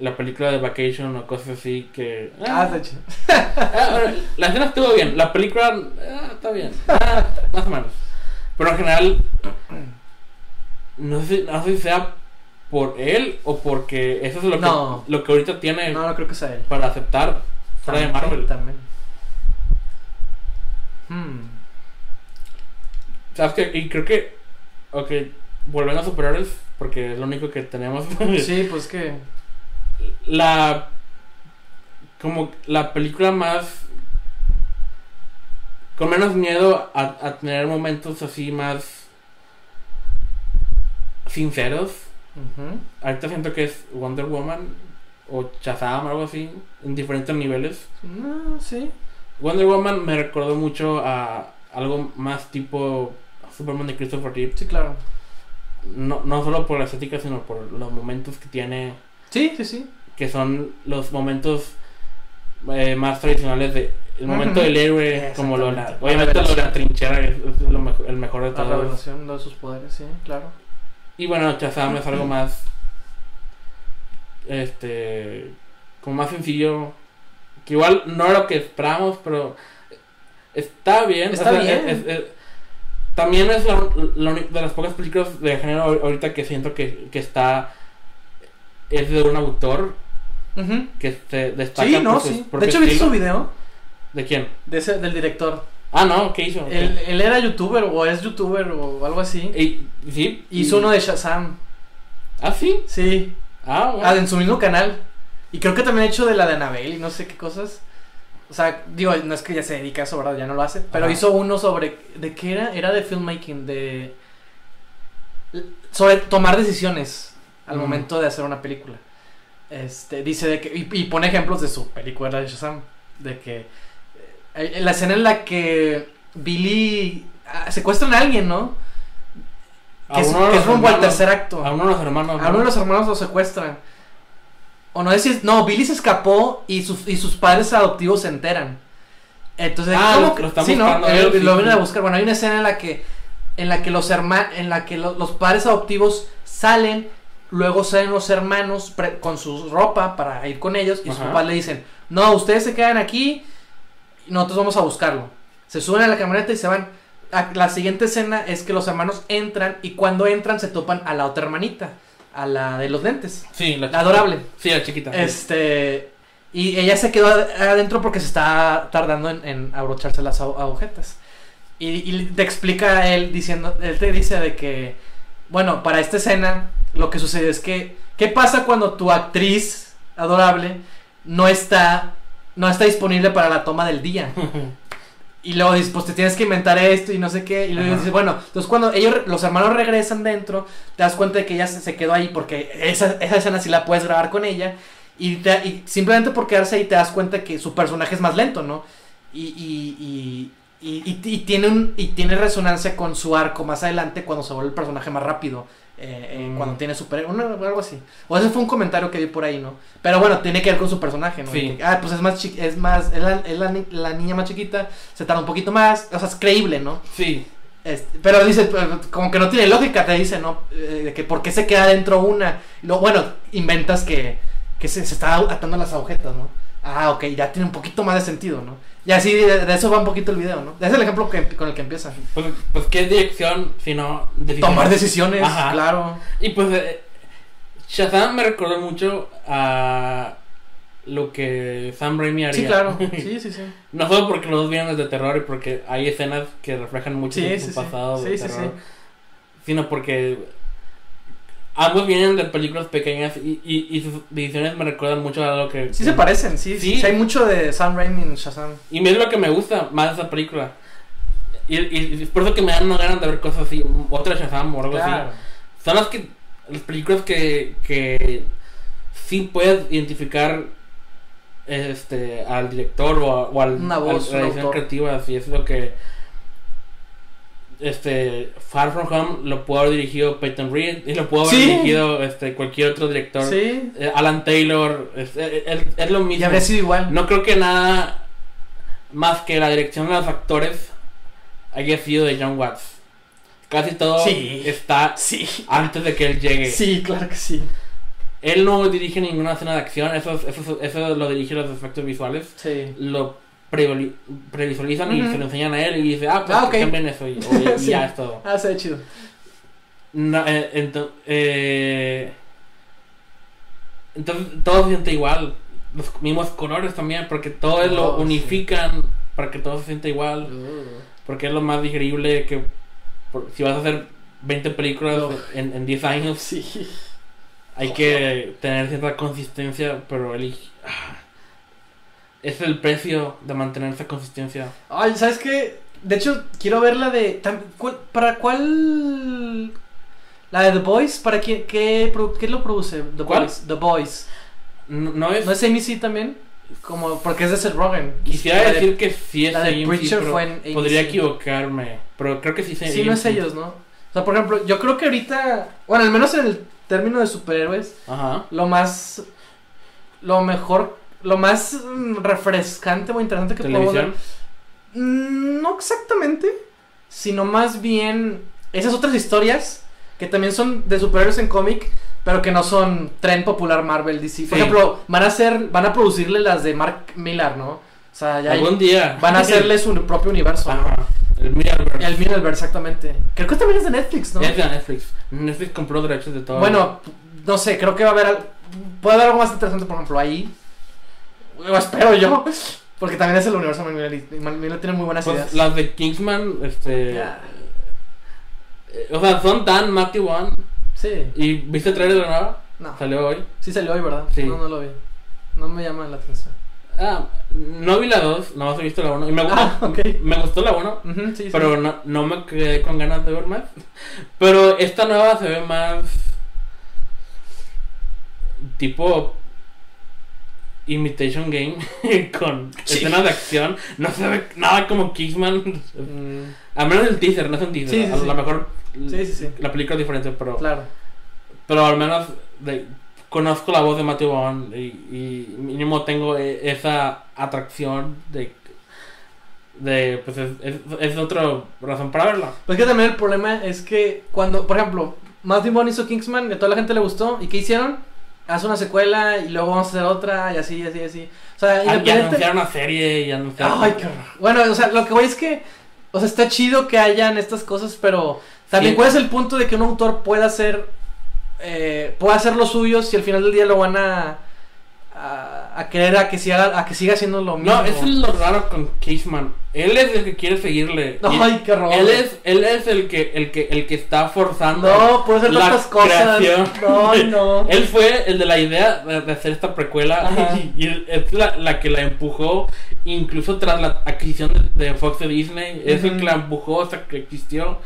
la película de Vacation o cosas así que... Ah, ah, hecho. ah, la escena estuvo bien, la película ah, está bien, ah, más o menos. Pero en general, no sé, no sé si sea por él o porque eso es lo que, lo que ahorita tiene No, no creo que sea él. para aceptar fuera de Marvel. También. Hmm. ¿Sabes qué? Y creo que, ok, volviendo a superhéroes, porque es lo único que tenemos. Sí, pues que. La como la película más con menos miedo a, a tener momentos así más sinceros ahorita siento que es Wonder Woman o Shazam algo así en diferentes niveles No, sí. Wonder Woman me recordó mucho a algo más tipo Superman de Christopher Reeve Sí, claro. no, no solo por la estética sino por los momentos que tiene Sí, sí, sí. que son los momentos eh, más tradicionales de el momento del héroe como lo la, obviamente La lo de la trinchera es, lo mejor- el mejor de La todos revelación de sus poderes, sí, claro. y bueno Shazam es algo más este como más sencillo que igual no era lo que esperábamos pero está bien Está bien. es- es- también es la, la de las pocas películas de género ahorita que siento que, que está es de un autor que se destaca Sí, no, por sí. De hecho, ¿viste su video? ¿De quién? De ese, del director. Ah, no, ¿qué hizo? Él, él era youtuber o es youtuber o algo así. Y, sí. Hizo uno de Shazam. Ah, sí. Sí. Ah, bueno. Ah, en su mismo canal. Y creo que también ha hecho de la de Anabel y no sé qué cosas. O sea, digo, no es que ya se dedica a eso, ¿verdad? Ya no lo hace. Pero Ajá. hizo uno sobre. ¿De qué era? Era de filmmaking, de. Sobre tomar decisiones al Mm. momento de hacer una película. Este, dice de que. Y, y pone ejemplos de su película de Shazam. De que. eh, la escena en la que Billy. ah, secuestran a alguien, ¿no? A Que es, uno de que los es rumbo al tercer acto. A uno de los hermanos. A uno de los hermanos lo secuestran. O no decir, no, Billy se escapó y sus, y sus padres adoptivos se enteran. Entonces, Ah, ¿cómo lo- lo están sí, ¿no? sí, lo vienen a buscar. Bueno, hay una escena en la que en la que los hermanos, en la que lo- los padres adoptivos salen, luego salen los hermanos con su ropa para ir con ellos y sus Ajá. papás le dicen, "No, ustedes se quedan aquí y nosotros vamos a buscarlo." Se suben a la camioneta y se van. La siguiente escena es que los hermanos entran y cuando entran se topan a la otra hermanita, a la de los lentes, Sí, la la adorable. Sí, la chiquita. Este. Y ella se quedó ad- adentro porque se está tardando en, en abrocharse las agu- agujetas. Y, y te explica él diciendo. Él te dice de que. Bueno, para esta escena, lo que sucede es que. ¿Qué pasa cuando tu actriz adorable no está. No está disponible para la toma del día? [laughs] Y luego dices, pues te tienes que inventar esto y no sé qué. Y luego Ajá. dices, bueno, entonces cuando ellos, los hermanos regresan dentro, te das cuenta de que ella se, se quedó ahí porque esa, esa escena sí la puedes grabar con ella. Y, te- y simplemente por quedarse ahí te das cuenta que su personaje es más lento, ¿no? Y, y, y, y, y- y tiene un, y tiene resonancia con su arco más adelante cuando se vuelve el personaje más rápido. Eh, eh, Mm. Cuando tiene super. una- algo así. O ese fue un comentario que vi por ahí, ¿no? Pero bueno, tiene que ver con su personaje, ¿no? Sí. Ah, pues es más. chi- Es más. Es, la, es la ni- la niña más chiquita. Se tarda un poquito más. O sea, es creíble, ¿no? Sí. Este, pero dice, pero como que no tiene lógica, te dice, ¿no? Eh, de que por qué se queda dentro una. Luego, bueno, inventas que, que se, se está atando las agujetas, ¿no? Ah, ok, ya tiene un poquito más de sentido, ¿no? Y así de, de eso va un poquito el video, ¿no? Es el ejemplo que, con el que empieza. Pues, pues ¿qué dirección si no decisiones? Tomar decisiones, Ajá. claro. Y pues eh, Shazam me recordó mucho a lo que Sam Raimi haría. Sí, claro. [laughs] Sí, sí, sí. No solo porque los dos vienen de terror y porque hay escenas que reflejan mucho Sí, su sí, pasado de Sí, sí, terror, sí. sino porque ambos vienen de películas pequeñas y, y, y sus decisiones me recuerdan mucho a lo que... Sí se parecen, sí, sí. Sí. Hay mucho de Sam Raimi en Shazam. Y es lo que me gusta más de esa película. Y, y, es por eso que me dan ganas de ver cosas así, otra Shazam o algo así. Claro. Son las que las películas que, que sí puedes identificar este al director o, a- o al Una voz, a la autor. creativa así es lo que este Far From Home lo pudo haber dirigido Peyton Reed y lo pudo haber Sí. dirigido este cualquier otro director Sí. Eh, Alan Taylor es, es- es- es lo Y mismo habría sido igual. no creo que nada más que la dirección de los actores haya sido de John Watts casi todo Sí. está antes de que él llegue Sí, claro que sí. él no dirige ninguna escena de acción, eso, eso, eso lo dirige los efectos visuales. Sí. Lo previsualizan y se lo enseñan a él y dice, ah, pues Ah, cambien eso y, o- [laughs] y Sí. ya es todo. Ah, se ve chido. No, eh, eh, entonces todo se siente igual. Los mismos colores también, porque todo lo Oh, sí. unifican para que todo se sienta igual. Porque es lo más digerible que por- si vas a hacer 20 películas Oh. en, en 10 años. Sí. Hay que tener cierta consistencia, pero el, ah, es el precio de mantener esa consistencia. Ay, ¿sabes qué? De hecho, quiero ver la de. tam- ¿cuál- ¿Para cuál? La de The Boys, ¿para qué, pro- qué lo produce? The ¿Cuál? Boys. The Boys. No, no es. ¿No es AMC también? Como, porque es de Seth Rogen. quisiera La de- decir que sí es la de AMC, Preacher fue en AMC. podría equivocarme. Pero creo que sí es Sí, no es AMC. ellos, ¿no? O sea, por ejemplo, yo creo que ahorita. Bueno, al menos en el término de superhéroes, Ajá. lo más. Lo mejor. Lo más mm, refrescante o interesante que podemos ver Televisión. Mm, No exactamente, sino más bien esas otras historias que también son de superhéroes en cómic, pero que no son tren popular Marvel DC. Por Sí. ejemplo, van a hacer, van a producirle las de Mark Millar, ¿no? O sea, ya Algún día. van a hacerle su propio universo. El Mirrorverse. El Mirrorverse, exactamente. Creo que también es de Netflix, ¿no? Es de Netflix. Netflix compró derechos de todo. Bueno, no sé, creo que va a haber. Puede haber algo más interesante, por ejemplo, ahí. Espero yo. Porque también es el universo de Millar y Millar tiene muy buenas Pues ideas. las de Kingsman, este. Eh, O sea, son tan Matthew One. Sí. ¿Y viste el trailer de la nueva? No. Salió hoy. Sí salió hoy, ¿verdad? Sí. No, no lo vi. No me llama la atención. Ah, no vi la 2, no he visto la 1. Y me, Ah, ok. me gustó la 1, Ujú, sí, sí. pero no, no me quedé con ganas de ver más. Pero esta nueva se ve más. Tipo. Imitation Game [laughs] con Sí. escenas de acción. No se ve nada como Kingsman. Mm, Al menos el teaser, no es un teaser. Sí, sí, a lo mejor la película es diferente, pero. claro. Pero al menos de- conozco la voz de Matthew Vaughn y, y mínimo tengo e- esa atracción de de pues es, es, es otra razón para verla. Pues que también el problema es que cuando, por ejemplo, Matthew Vaughn hizo Kingsman, y a toda la gente le gustó, ¿y qué hicieron? Haz una secuela y luego vamos a hacer otra y así, y así, y así. O sea, Ah, Y independiente... anunciaron una serie y anunciaron Ay, qué horror. Bueno, o sea, lo que voy es que, o sea, está chido que hayan estas cosas, pero también Sí. cuál es el punto de que un autor pueda hacer, eh, pueda hacer lo suyo si al final del día lo van a, a, a querer a que siga, a que siga haciendo lo mismo. No, eso es lo raro con Kingsman. Él es el que quiere seguirle. [laughs] Ay, qué horror. él es él es el que el que el que está forzando. No, puede la tantas cosas. creación. No, [laughs] no. Él fue el de la idea de, hacer esta precuela Ajá. [laughs] y, es la, la que la empujó incluso tras la adquisición de, de Fox de Disney. Es el que la empujó hasta que existió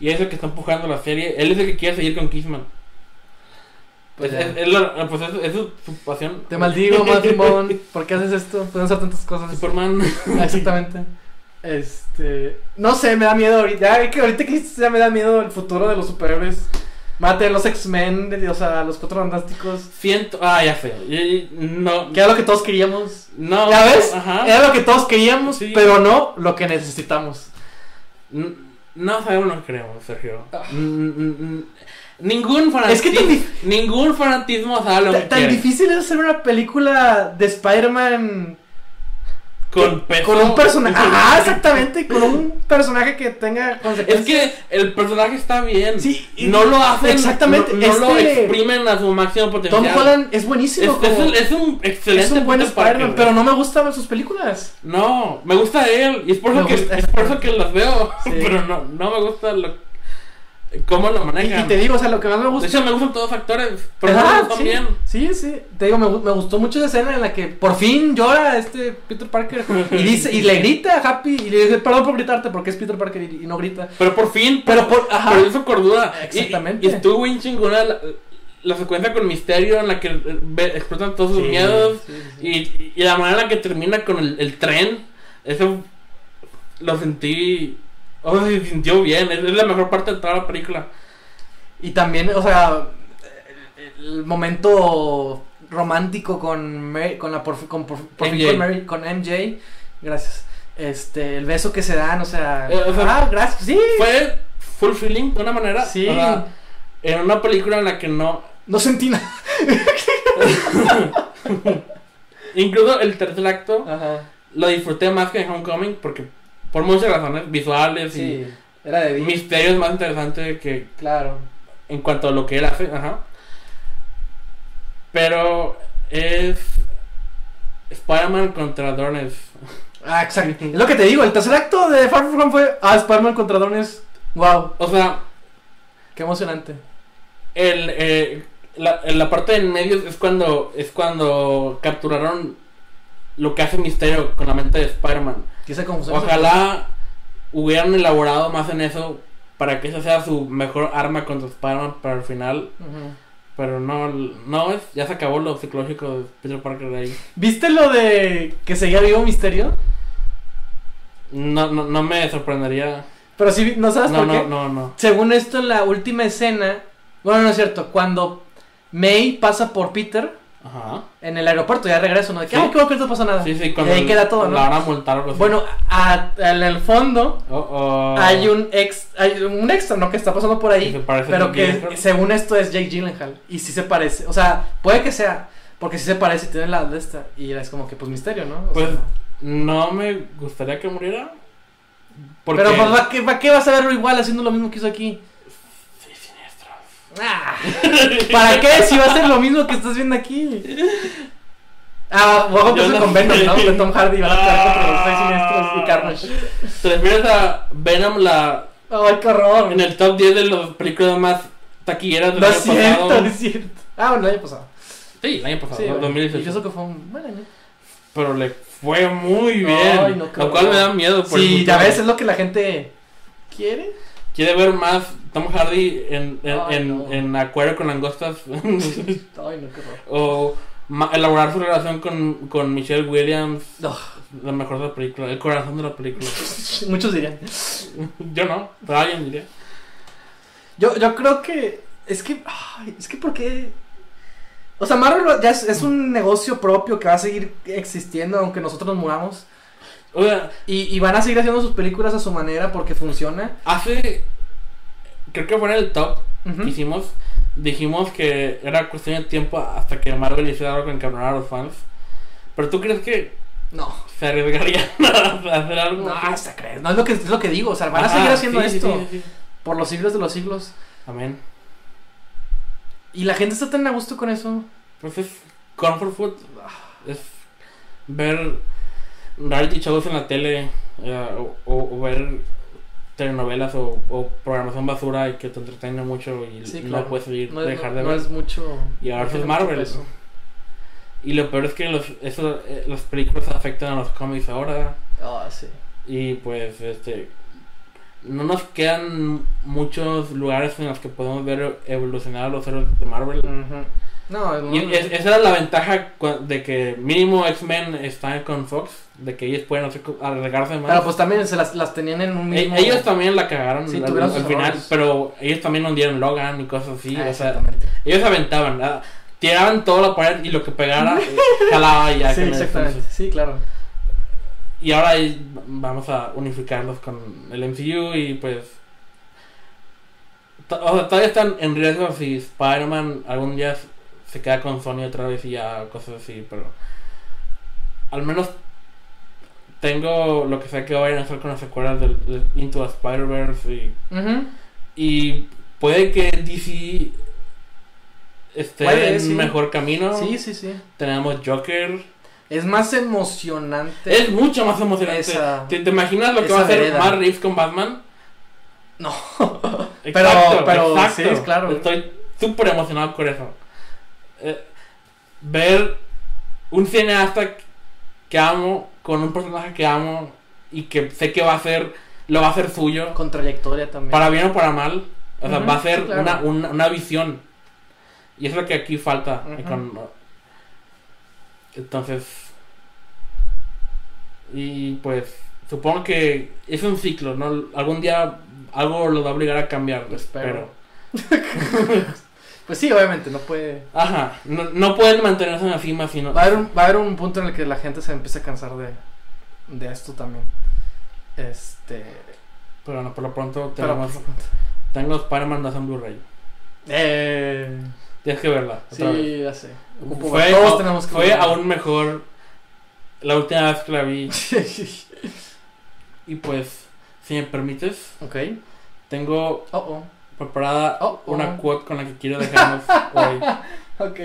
y es el que está empujando la serie. Él es el que quiere seguir con Kissman. Pues ya. es, es la- pues es, es su, su pasión. Te maldigo, Vaughn. ¿Por qué haces esto? Pueden hacer tantas cosas. Superman. Ah, Exactamente. Este. No sé, me da miedo ahorita. Ya, que ahorita que ya me da miedo el futuro de los superhéroes. Mate los X-Men, o sea, los cuatro fantásticos. Siento. Ah, ya y- No. Que era lo que todos queríamos. No. ¿Ya ves? Ajá. Era lo que todos queríamos, Sí. pero no lo que necesitamos. N- No sabemos lo que queremos, Sergio. Ah. Ningún Es que fanatismo. tan dif- Ningún fanatismo sabe lo que Tan, quiere. difícil es hacer una película de Spider-Man Con peso. con un personaje. Ajá, exactamente. Con un [laughs] personaje que tenga Es consecuencias. que el personaje está bien. Sí, y- no lo hacen. exactamente, No, no lo exprimen a su máximo potencial. Tom Holland es es, buenísimo. es como- un, es un excelente es un buen Spider-Man, pero no me gustan sus películas. No, me gusta él. Y es por eso, Me que, gusta. es por eso que los veo. [laughs] Sí. Pero no, no me gusta lo, cómo lo Y, manejan. y te digo, o sea, lo que más me de gusta. hecho, me gustan todos los actores. Pero no sí, también. sí, sí. Te digo, me, me gustó mucho esa escena en la que por fin llora este Peter Parker y dice y le grita a Happy y le dice, perdón por gritarte porque es Peter Parker y, y no grita. Pero por fin. Pero por- ajá. Pero hizo cordura. Y- Exactamente. Y, estuvo bien chingona la, la secuencia con Misterio en la que eh, explotan todos sus Sí, miedos. sí. Y, y la manera en la que termina con el, el tren. Eso lo sentí. Se sintió bien. Es, la mejor parte de toda la película. Y también, o sea, el, momento romántico con Mary- con la por, con, por, MJ. con, Mary- con MJ. Gracias. Este, el beso que se dan, o sea, Eh, o sea, ah, gracias. Sí. Fue fulfilling de una manera. Sí. O sea, en una película en la que no. No sentí nada. [laughs] Incluso el tercer acto Ajá. lo disfruté más que en Homecoming porque por muchas razones visuales Sí. Era de y día. misterio es más interesante que Claro. en cuanto a lo que él hace, ajá. Pero es Spider-Man contra Dornes. Ah, exacto. Es lo que te digo, el tercer acto de Far From Home fue ah, Spider-Man contra drones. Wow, O sea, qué emocionante. el, eh, la, la parte en medio es cuando es cuando capturaron lo que hace Misterio con la mente de Spider-Man. Ojalá hubieran elaborado más en eso para que esa sea su mejor arma contra Spider-Man para el final. Pero no, no es, ya se acabó lo psicológico de Peter Parker de ahí. ¿Viste lo de que seguía vivo Misterio? No, no, no me sorprendería. Pero sí, ¿no sabes No, por no, qué? no, no. Según esto, en la última escena. Bueno, no es cierto. Cuando May pasa por Peter Ajá. en el aeropuerto, ya regreso, ¿no? De que, Sí. qué bueno que no pasó nada. Sí, sí, y ahí queda todo, ¿no? la van a multar o algo así. Bueno, a- en el fondo Oh, oh. hay un ex, hay un extra, ¿no? Que está pasando por ahí. Se parece Pero que Gyllenhaal. según esto es Jake Gyllenhaal. Y sí se parece. O sea, puede que sea. Porque sí se parece y tiene la de esta. Y es como que, pues, misterio, ¿no? O Pues, sea, No me gustaría que muriera. Porque... pero, pues, ¿para qué, ¿para qué vas a verlo igual haciendo lo mismo que hizo aquí? Ah, ¿Para qué? Si va a ser lo mismo que estás viendo aquí. Ah, puse no con Venom. ¿no? De Tom Hardy van a pelear contra los seis Ah. siniestros y Carnage. ¿Te refieres a Venom la, Ay, qué horror. en el top 10 de las películas más taquilleras del No año es cierto, pasado? no es cierto. Ah, bueno, el año pasado. Sí, el año pasado, Sí, bueno, 2018. y eso que fue un buen año. Pero le fue muy bien. Ay, no, qué lo cual me da miedo. por Sí, ya futuro. ves, es lo que la gente quiere. Quiere ver más Tom Hardy en, en, Ay, en, no. en Acuario con langostas. [laughs] Ay, no, qué o elaborar su relación con, con Michelle Williams. La mejor de la película. El corazón de la película. [laughs] muchos dirían. Yo no, pero alguien diría. Yo, yo creo que. Es que. Ay, es que porque. O sea, Marvel ya es, es un negocio propio que va a seguir existiendo aunque nosotros nos muramos. O sea, Y, y van a seguir haciendo sus películas a su manera porque funciona. hace. Creo que fue en el top que hicimos. Dijimos que era cuestión de tiempo hasta que Marvel hiciera algo que encabronara a los fans. Pero tú crees que No. se arriesgarían [laughs] a hacer algo? No, hasta crees. No es lo que, es lo que digo. O sea, van a seguir haciendo sí, esto sí, sí. por los siglos de los siglos. Amén. Y la gente está tan a gusto con eso. Pues es comfort food. Es ver reality shows en la tele eh, o, ver telenovelas o, o programación basura y que te entretiene mucho y Sí, no puedes seguir, No dejar de no ver. es mucho. Y ahora es Marvel. Y lo peor es que los, eso, eh, las películas afectan a los cómics ahora. Ah, sí. Y pues, este. No nos quedan muchos lugares en los que podemos ver evolucionar a los héroes de Marvel. Ujú. No, Y es- esa era la ventaja de que mínimo X-Men está con Fox, de que ellos pueden hacer más. Pero pues también se las, las tenían en un E- mismo... ellos también la cagaron Sí, al, final, pero ellos también hundieron Logan y cosas así. Ah, o sea, ellos aventaban, ah, tiraban toda la pared y lo que pegara, eh, [laughs] jalaba y ya. Sí, exactamente. Sí, claro. Y ahora vamos a unificarlos con el MCU y pues... O sea, todavía están en riesgo si Spider-Man algún día se queda con Sony otra vez y ya cosas así, pero... Al menos tengo lo que sé que vayan a hacer con las secuelas del, del Into the Spider-Verse y, y puede que DC esté Puede, en sí. mejor camino. Sí, sí, sí. Tenemos Joker. Es más emocionante. Es mucho más emocionante. Esa- ¿Te, te imaginas lo que va a hacer. Matt Reeves con Batman? No. [laughs] Exacto, pero exacto. sí, claro. Estoy súper emocionado por eso. Eh, ver un cineasta que amo con un personaje que amo y que sé que va a ser, lo va a hacer suyo, Con trayectoria también. para bien o para mal. O sea, va a ser sí, claro. una, una, una visión. Y es lo que aquí falta. Con- entonces. Y pues, supongo que es un ciclo, ¿no? Algún día algo lo va a obligar a cambiar, Espero. espero. [laughs] Pues sí, obviamente, no puede. Ajá, no, no pueden mantenerse en la cima sino Va a, haber un, va a haber un punto en el que la gente se empiece a cansar de, de esto también. Este. Pero bueno, por lo pronto Pero, tenemos, tengo Spider-Man 2 en Blu-ray. eh, Tienes que verla. otra vez. sí, ya sé. Ocupo- Fue, todos tenemos que fue verla. aún mejor la última vez que la vi. [laughs] Y pues, si me permites, ok. tengo Oh, oh. Preparada Oh, oh. una quote con la que quiero dejarnos [laughs] hoy. Ok.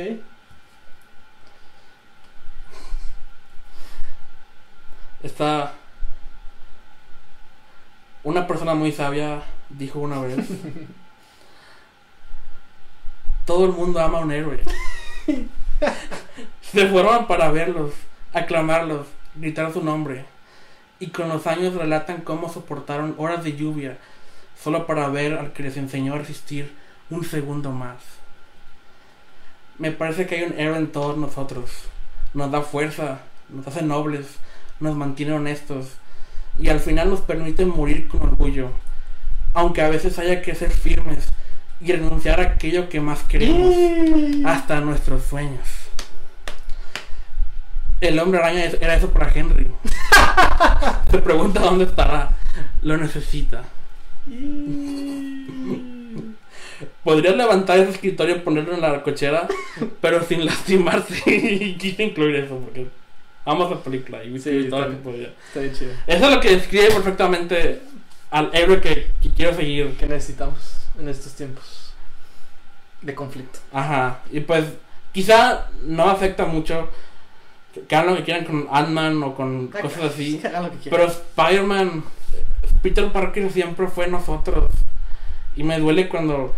Está. Una persona muy sabia dijo una vez: Todo el mundo ama a un héroe. Se forman para verlos, aclamarlos, gritar su nombre. Y con los años relatan cómo soportaron horas de lluvia solo para ver al que les enseñó a resistir un segundo más. Me parece que hay un héroe en todos nosotros. Nos da fuerza, nos hace nobles, nos mantiene honestos y al final nos permite morir con orgullo, aunque a veces haya que ser firmes y renunciar a aquello que más queremos, hasta nuestros sueños. El hombre araña era eso para Henry. [laughs] Se pregunta dónde estará. Lo necesita. [laughs] Podrías levantar ese escritorio y ponerlo en la cochera, pero sin lastimarse. [laughs] y quise incluir eso porque amo esa película y Sí, todo lo que podía. Está bien chido. Eso es lo que describe perfectamente al héroe que, que quiero seguir. Que necesitamos en estos tiempos de conflicto. Ajá. Y pues quizá no afecta mucho que que hagan lo que quieran con Ant-Man o con cosas así. [laughs] Que hagan lo que quieran. Pero Spider-Man, Peter Parker siempre fue nosotros. Y me duele cuando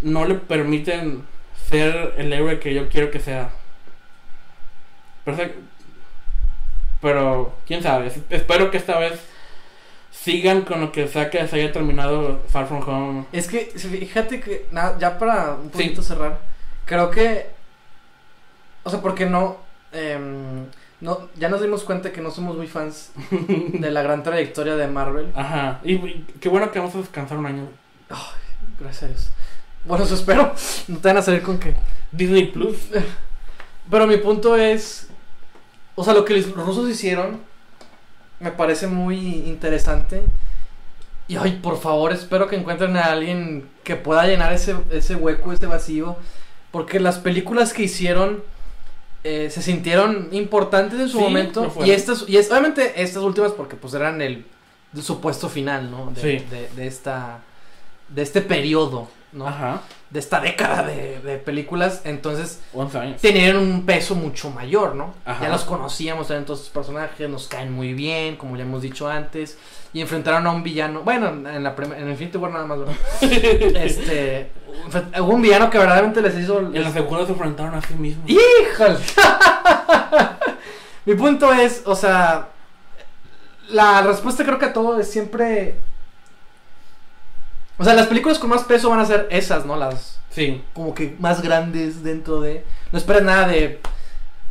no le permiten ser el héroe que yo quiero que sea. Pero, pero quién sabe. Es- Espero que esta vez sigan con lo que sea que se haya terminado Far From Home. Es que, fíjate que, nada, ya para un poquito cerrar, creo que, o sea, porque no, em, no, ya nos dimos cuenta que no somos muy fans de la gran trayectoria de Marvel. Ajá. Y, qué bueno que vamos a descansar un año. Gracias a Dios. Bueno, eso espero. No te van a salir con que. Disney Plus. Pero mi punto es, o sea, lo que los rusos hicieron me parece muy interesante. Y ay, por favor, espero que encuentren a alguien que pueda llenar ese, ese hueco, ese vacío. Porque las películas que hicieron eh, se sintieron importantes en su Sí, momento. Y estas, y es, obviamente estas últimas porque pues eran el, el supuesto final, ¿no? De, Sí. de, de esta, de este periodo, ¿no? Ajá. De esta década de, de películas. Entonces 11 años. tenían un peso mucho mayor, ¿no? Ajá. Ya los conocíamos, eran todos estos personajes, nos caen muy bien, como ya hemos dicho antes, y enfrentaron a un villano, bueno, en la en Infinity War nada más, ¿verdad? [laughs] este, hubo un villano que verdaderamente les hizo... En la segunda se enfrentaron a sí mismos. ¡Híjole! [laughs] Mi punto es, o sea, la respuesta creo que a todo es siempre... O sea, las películas con más peso van a ser esas, ¿no? Las, Sí. como que más grandes dentro de... No esperes nada de...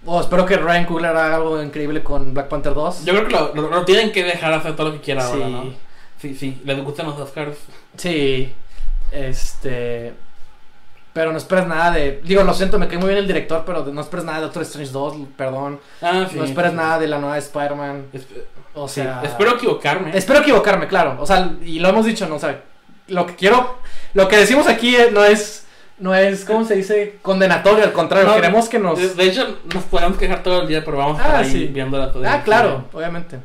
Oh, espero que Ryan Coogler haga algo increíble con Black Panther 2. Yo creo que lo, lo- lo tienen que dejar hacer todo lo que quiera ahora. ¿no? Sí, sí, les gustan los Oscars. Sí, este... Pero no esperes nada de... Digo, lo siento, me cae muy bien el director, pero no esperes nada de Doctor Strange 2, perdón. Ah, sí. no esperes nada de la nueva Spider-Man. O sí, sea... espero equivocarme. Espero equivocarme, claro. O sea, y lo hemos dicho, ¿no? O sea, lo que quiero... Lo que decimos aquí eh, no es... No es, ¿cómo se dice? Condenatorio, al contrario. No, queremos que nos... De, hecho, nos podemos quejar todo el día, pero vamos a estar Ah, ahí sí. viéndola todo el Ah, día. claro, obviamente.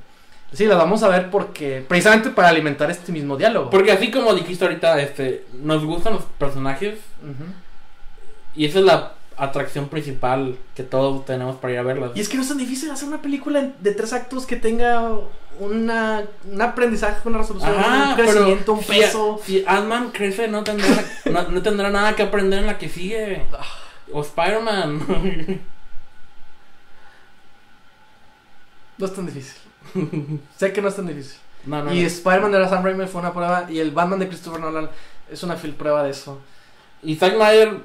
Sí, las vamos a ver porque... Precisamente para alimentar este mismo diálogo. Porque así como dijiste ahorita, este, nos gustan los personajes y esa es la atracción principal que todos tenemos para ir a verlas. Y es que no es tan difícil hacer una película de tres actos que tenga una, un aprendizaje, una resolución, Ajá, un crecimiento, un si- peso. Si, Ant-Man crece, no tendrá, no, no tendrá nada que aprender en la que sigue. O Spider-Man. No es tan difícil. sé que no es tan difícil. no, no, y. Spider-Man de Sam Raimi fue una prueba y el Batman de Christopher Nolan es una fiel prueba de eso. Y Zack Snyder,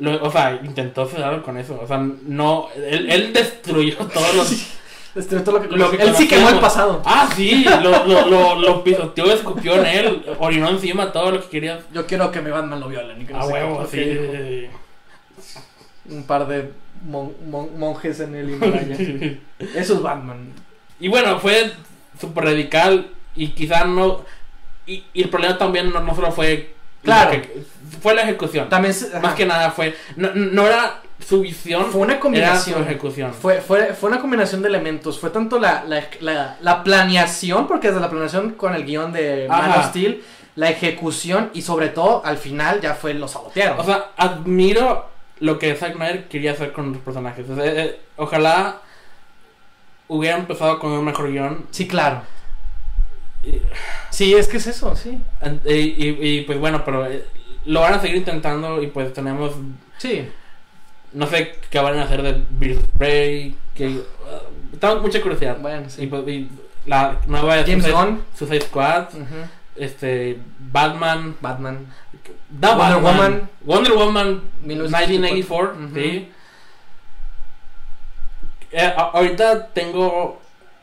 lo- o sea, intentó cerrarlo con eso. O sea, no, él, él destruyó [laughs] todos los... Destruyó todo lo que, Lo que Él sí quemó el pasado. Ah, sí, lo, lo, lo, lo [laughs] pisoteó, escupió en él, orinó encima todo lo que quería. Yo quiero que mi Batman lo violen. A qué, huevo, sí. Un par de mon- mon- monjes en el Himalaya. [laughs] Eso es Batman. Y bueno, fue súper radical y quizá no... Y, y el problema también no, no solo fue... Claro. que- fue la ejecución. También Más que nada fue... No, no era su visión, fue una era su combinación. ejecución. Fue, fue, fue una combinación de elementos. Fue tanto la, la, la, la planeación, porque desde la planeación con el guion de Man of Steel, la ejecución y sobre todo al final ya fue lo sabotearon. O sea, admiro lo que Zack Snyder quería hacer con los personajes. O sea, eh, ojalá hubiera empezado con un mejor guion. sí, claro. Sí, es que es eso, sí. y- y- y, pues bueno, pero eh, lo van a seguir intentando y pues tenemos... Sí. No sé qué van a hacer de of Prey. Que, uh, tengo mucha curiosidad. Bueno, Y, sí. pues, y la nueva James Suicide, Gunn. Suicide Squad. Este, Batman. Batman. Da Wonder Batman, Woman. Wonder Woman 1984. 1984, Ujú. sí. Eh, ahorita tengo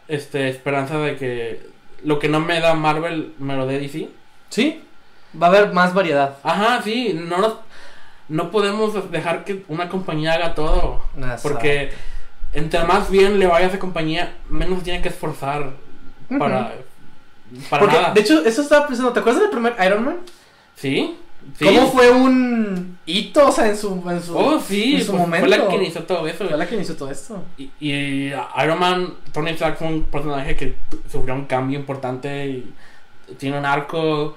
este esperanza de que lo que no me da Marvel me lo dé DC. Sí. Va a haber más variedad. Ajá, sí, no nos- no podemos dejar que una compañía haga todo, porque entre más bien le vaya a esa compañía, menos tiene que esforzar para para Porque, nada. de hecho, eso estaba pensando. ¿Te acuerdas del primer Iron Man? Sí. sí. ¿Cómo fue un hito, o sea, en su, en su, Oh, sí, en su pues, momento? fue la que inició todo eso. Fue la que inició todo esto. Y, y Iron Man, Tony Stark fue un personaje que sufrió un cambio importante y tiene un arco.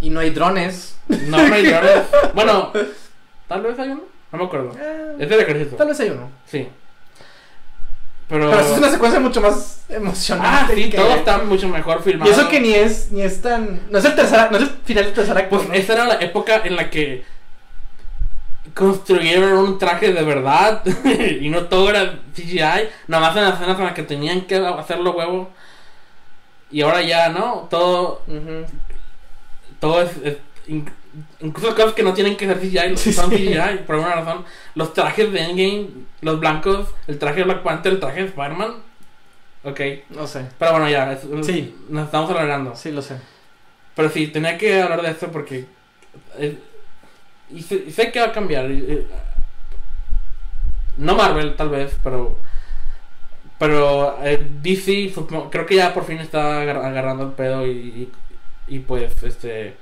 Y no hay drones. No, no hay drones. [laughs] Bueno, tal vez hay uno. No me acuerdo. Eh, Es del ejército. tal vez hay uno. Sí. Pero. Pero sí es una secuencia mucho más Ah, emocionante. sí, que- todo está mucho mejor Y filmado. eso que ni es, ni es tan. No es el tercer, no es el final del tercer acto. Pues ¿no? esta era la época en la que construyeron un traje de verdad [laughs] y no todo era CGI, nada más en las escenas en las que tenían que hacerlo huevo. Y ahora ya, ¿no? Todo Ujú. Todo es, es- in- incluso cosas que no tienen que ser CGI Sí, son sí. CGI por alguna razón los trajes de Endgame los blancos el traje de Black Panther el traje de Spider-Man ok No sé. pero bueno ya es- Sí. nos estamos alargando Sí, lo sé. pero sí tenía que hablar de esto porque eh, y sé, y sé que va a cambiar eh, no Marvel tal vez pero pero eh, DC creo que ya por fin está agar- agarrando el pedo y, y, y pues este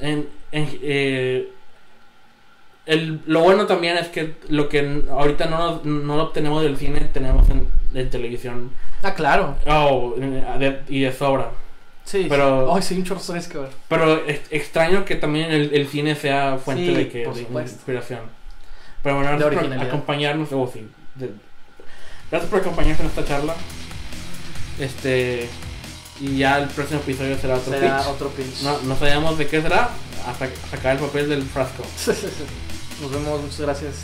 en, en- eh, el, lo bueno también es que lo que ahorita no, no lo obtenemos del cine tenemos en, en televisión Ah, claro. oh, de- y de sobra Sí. Pero- Ay, sí, un chorro de que ver. pero es extraño que también el, el cine sea fuente Sí, de, que, por de inspiración. Pero bueno, gracias por acompañarnos. oh, sí, de- gracias por acompañarnos en esta charla. Este. Y ya el próximo episodio será otro Será pitch. otro pinch. No, no sabemos de qué será hasta sacar el papel del frasco. [laughs] Nos vemos, muchas gracias.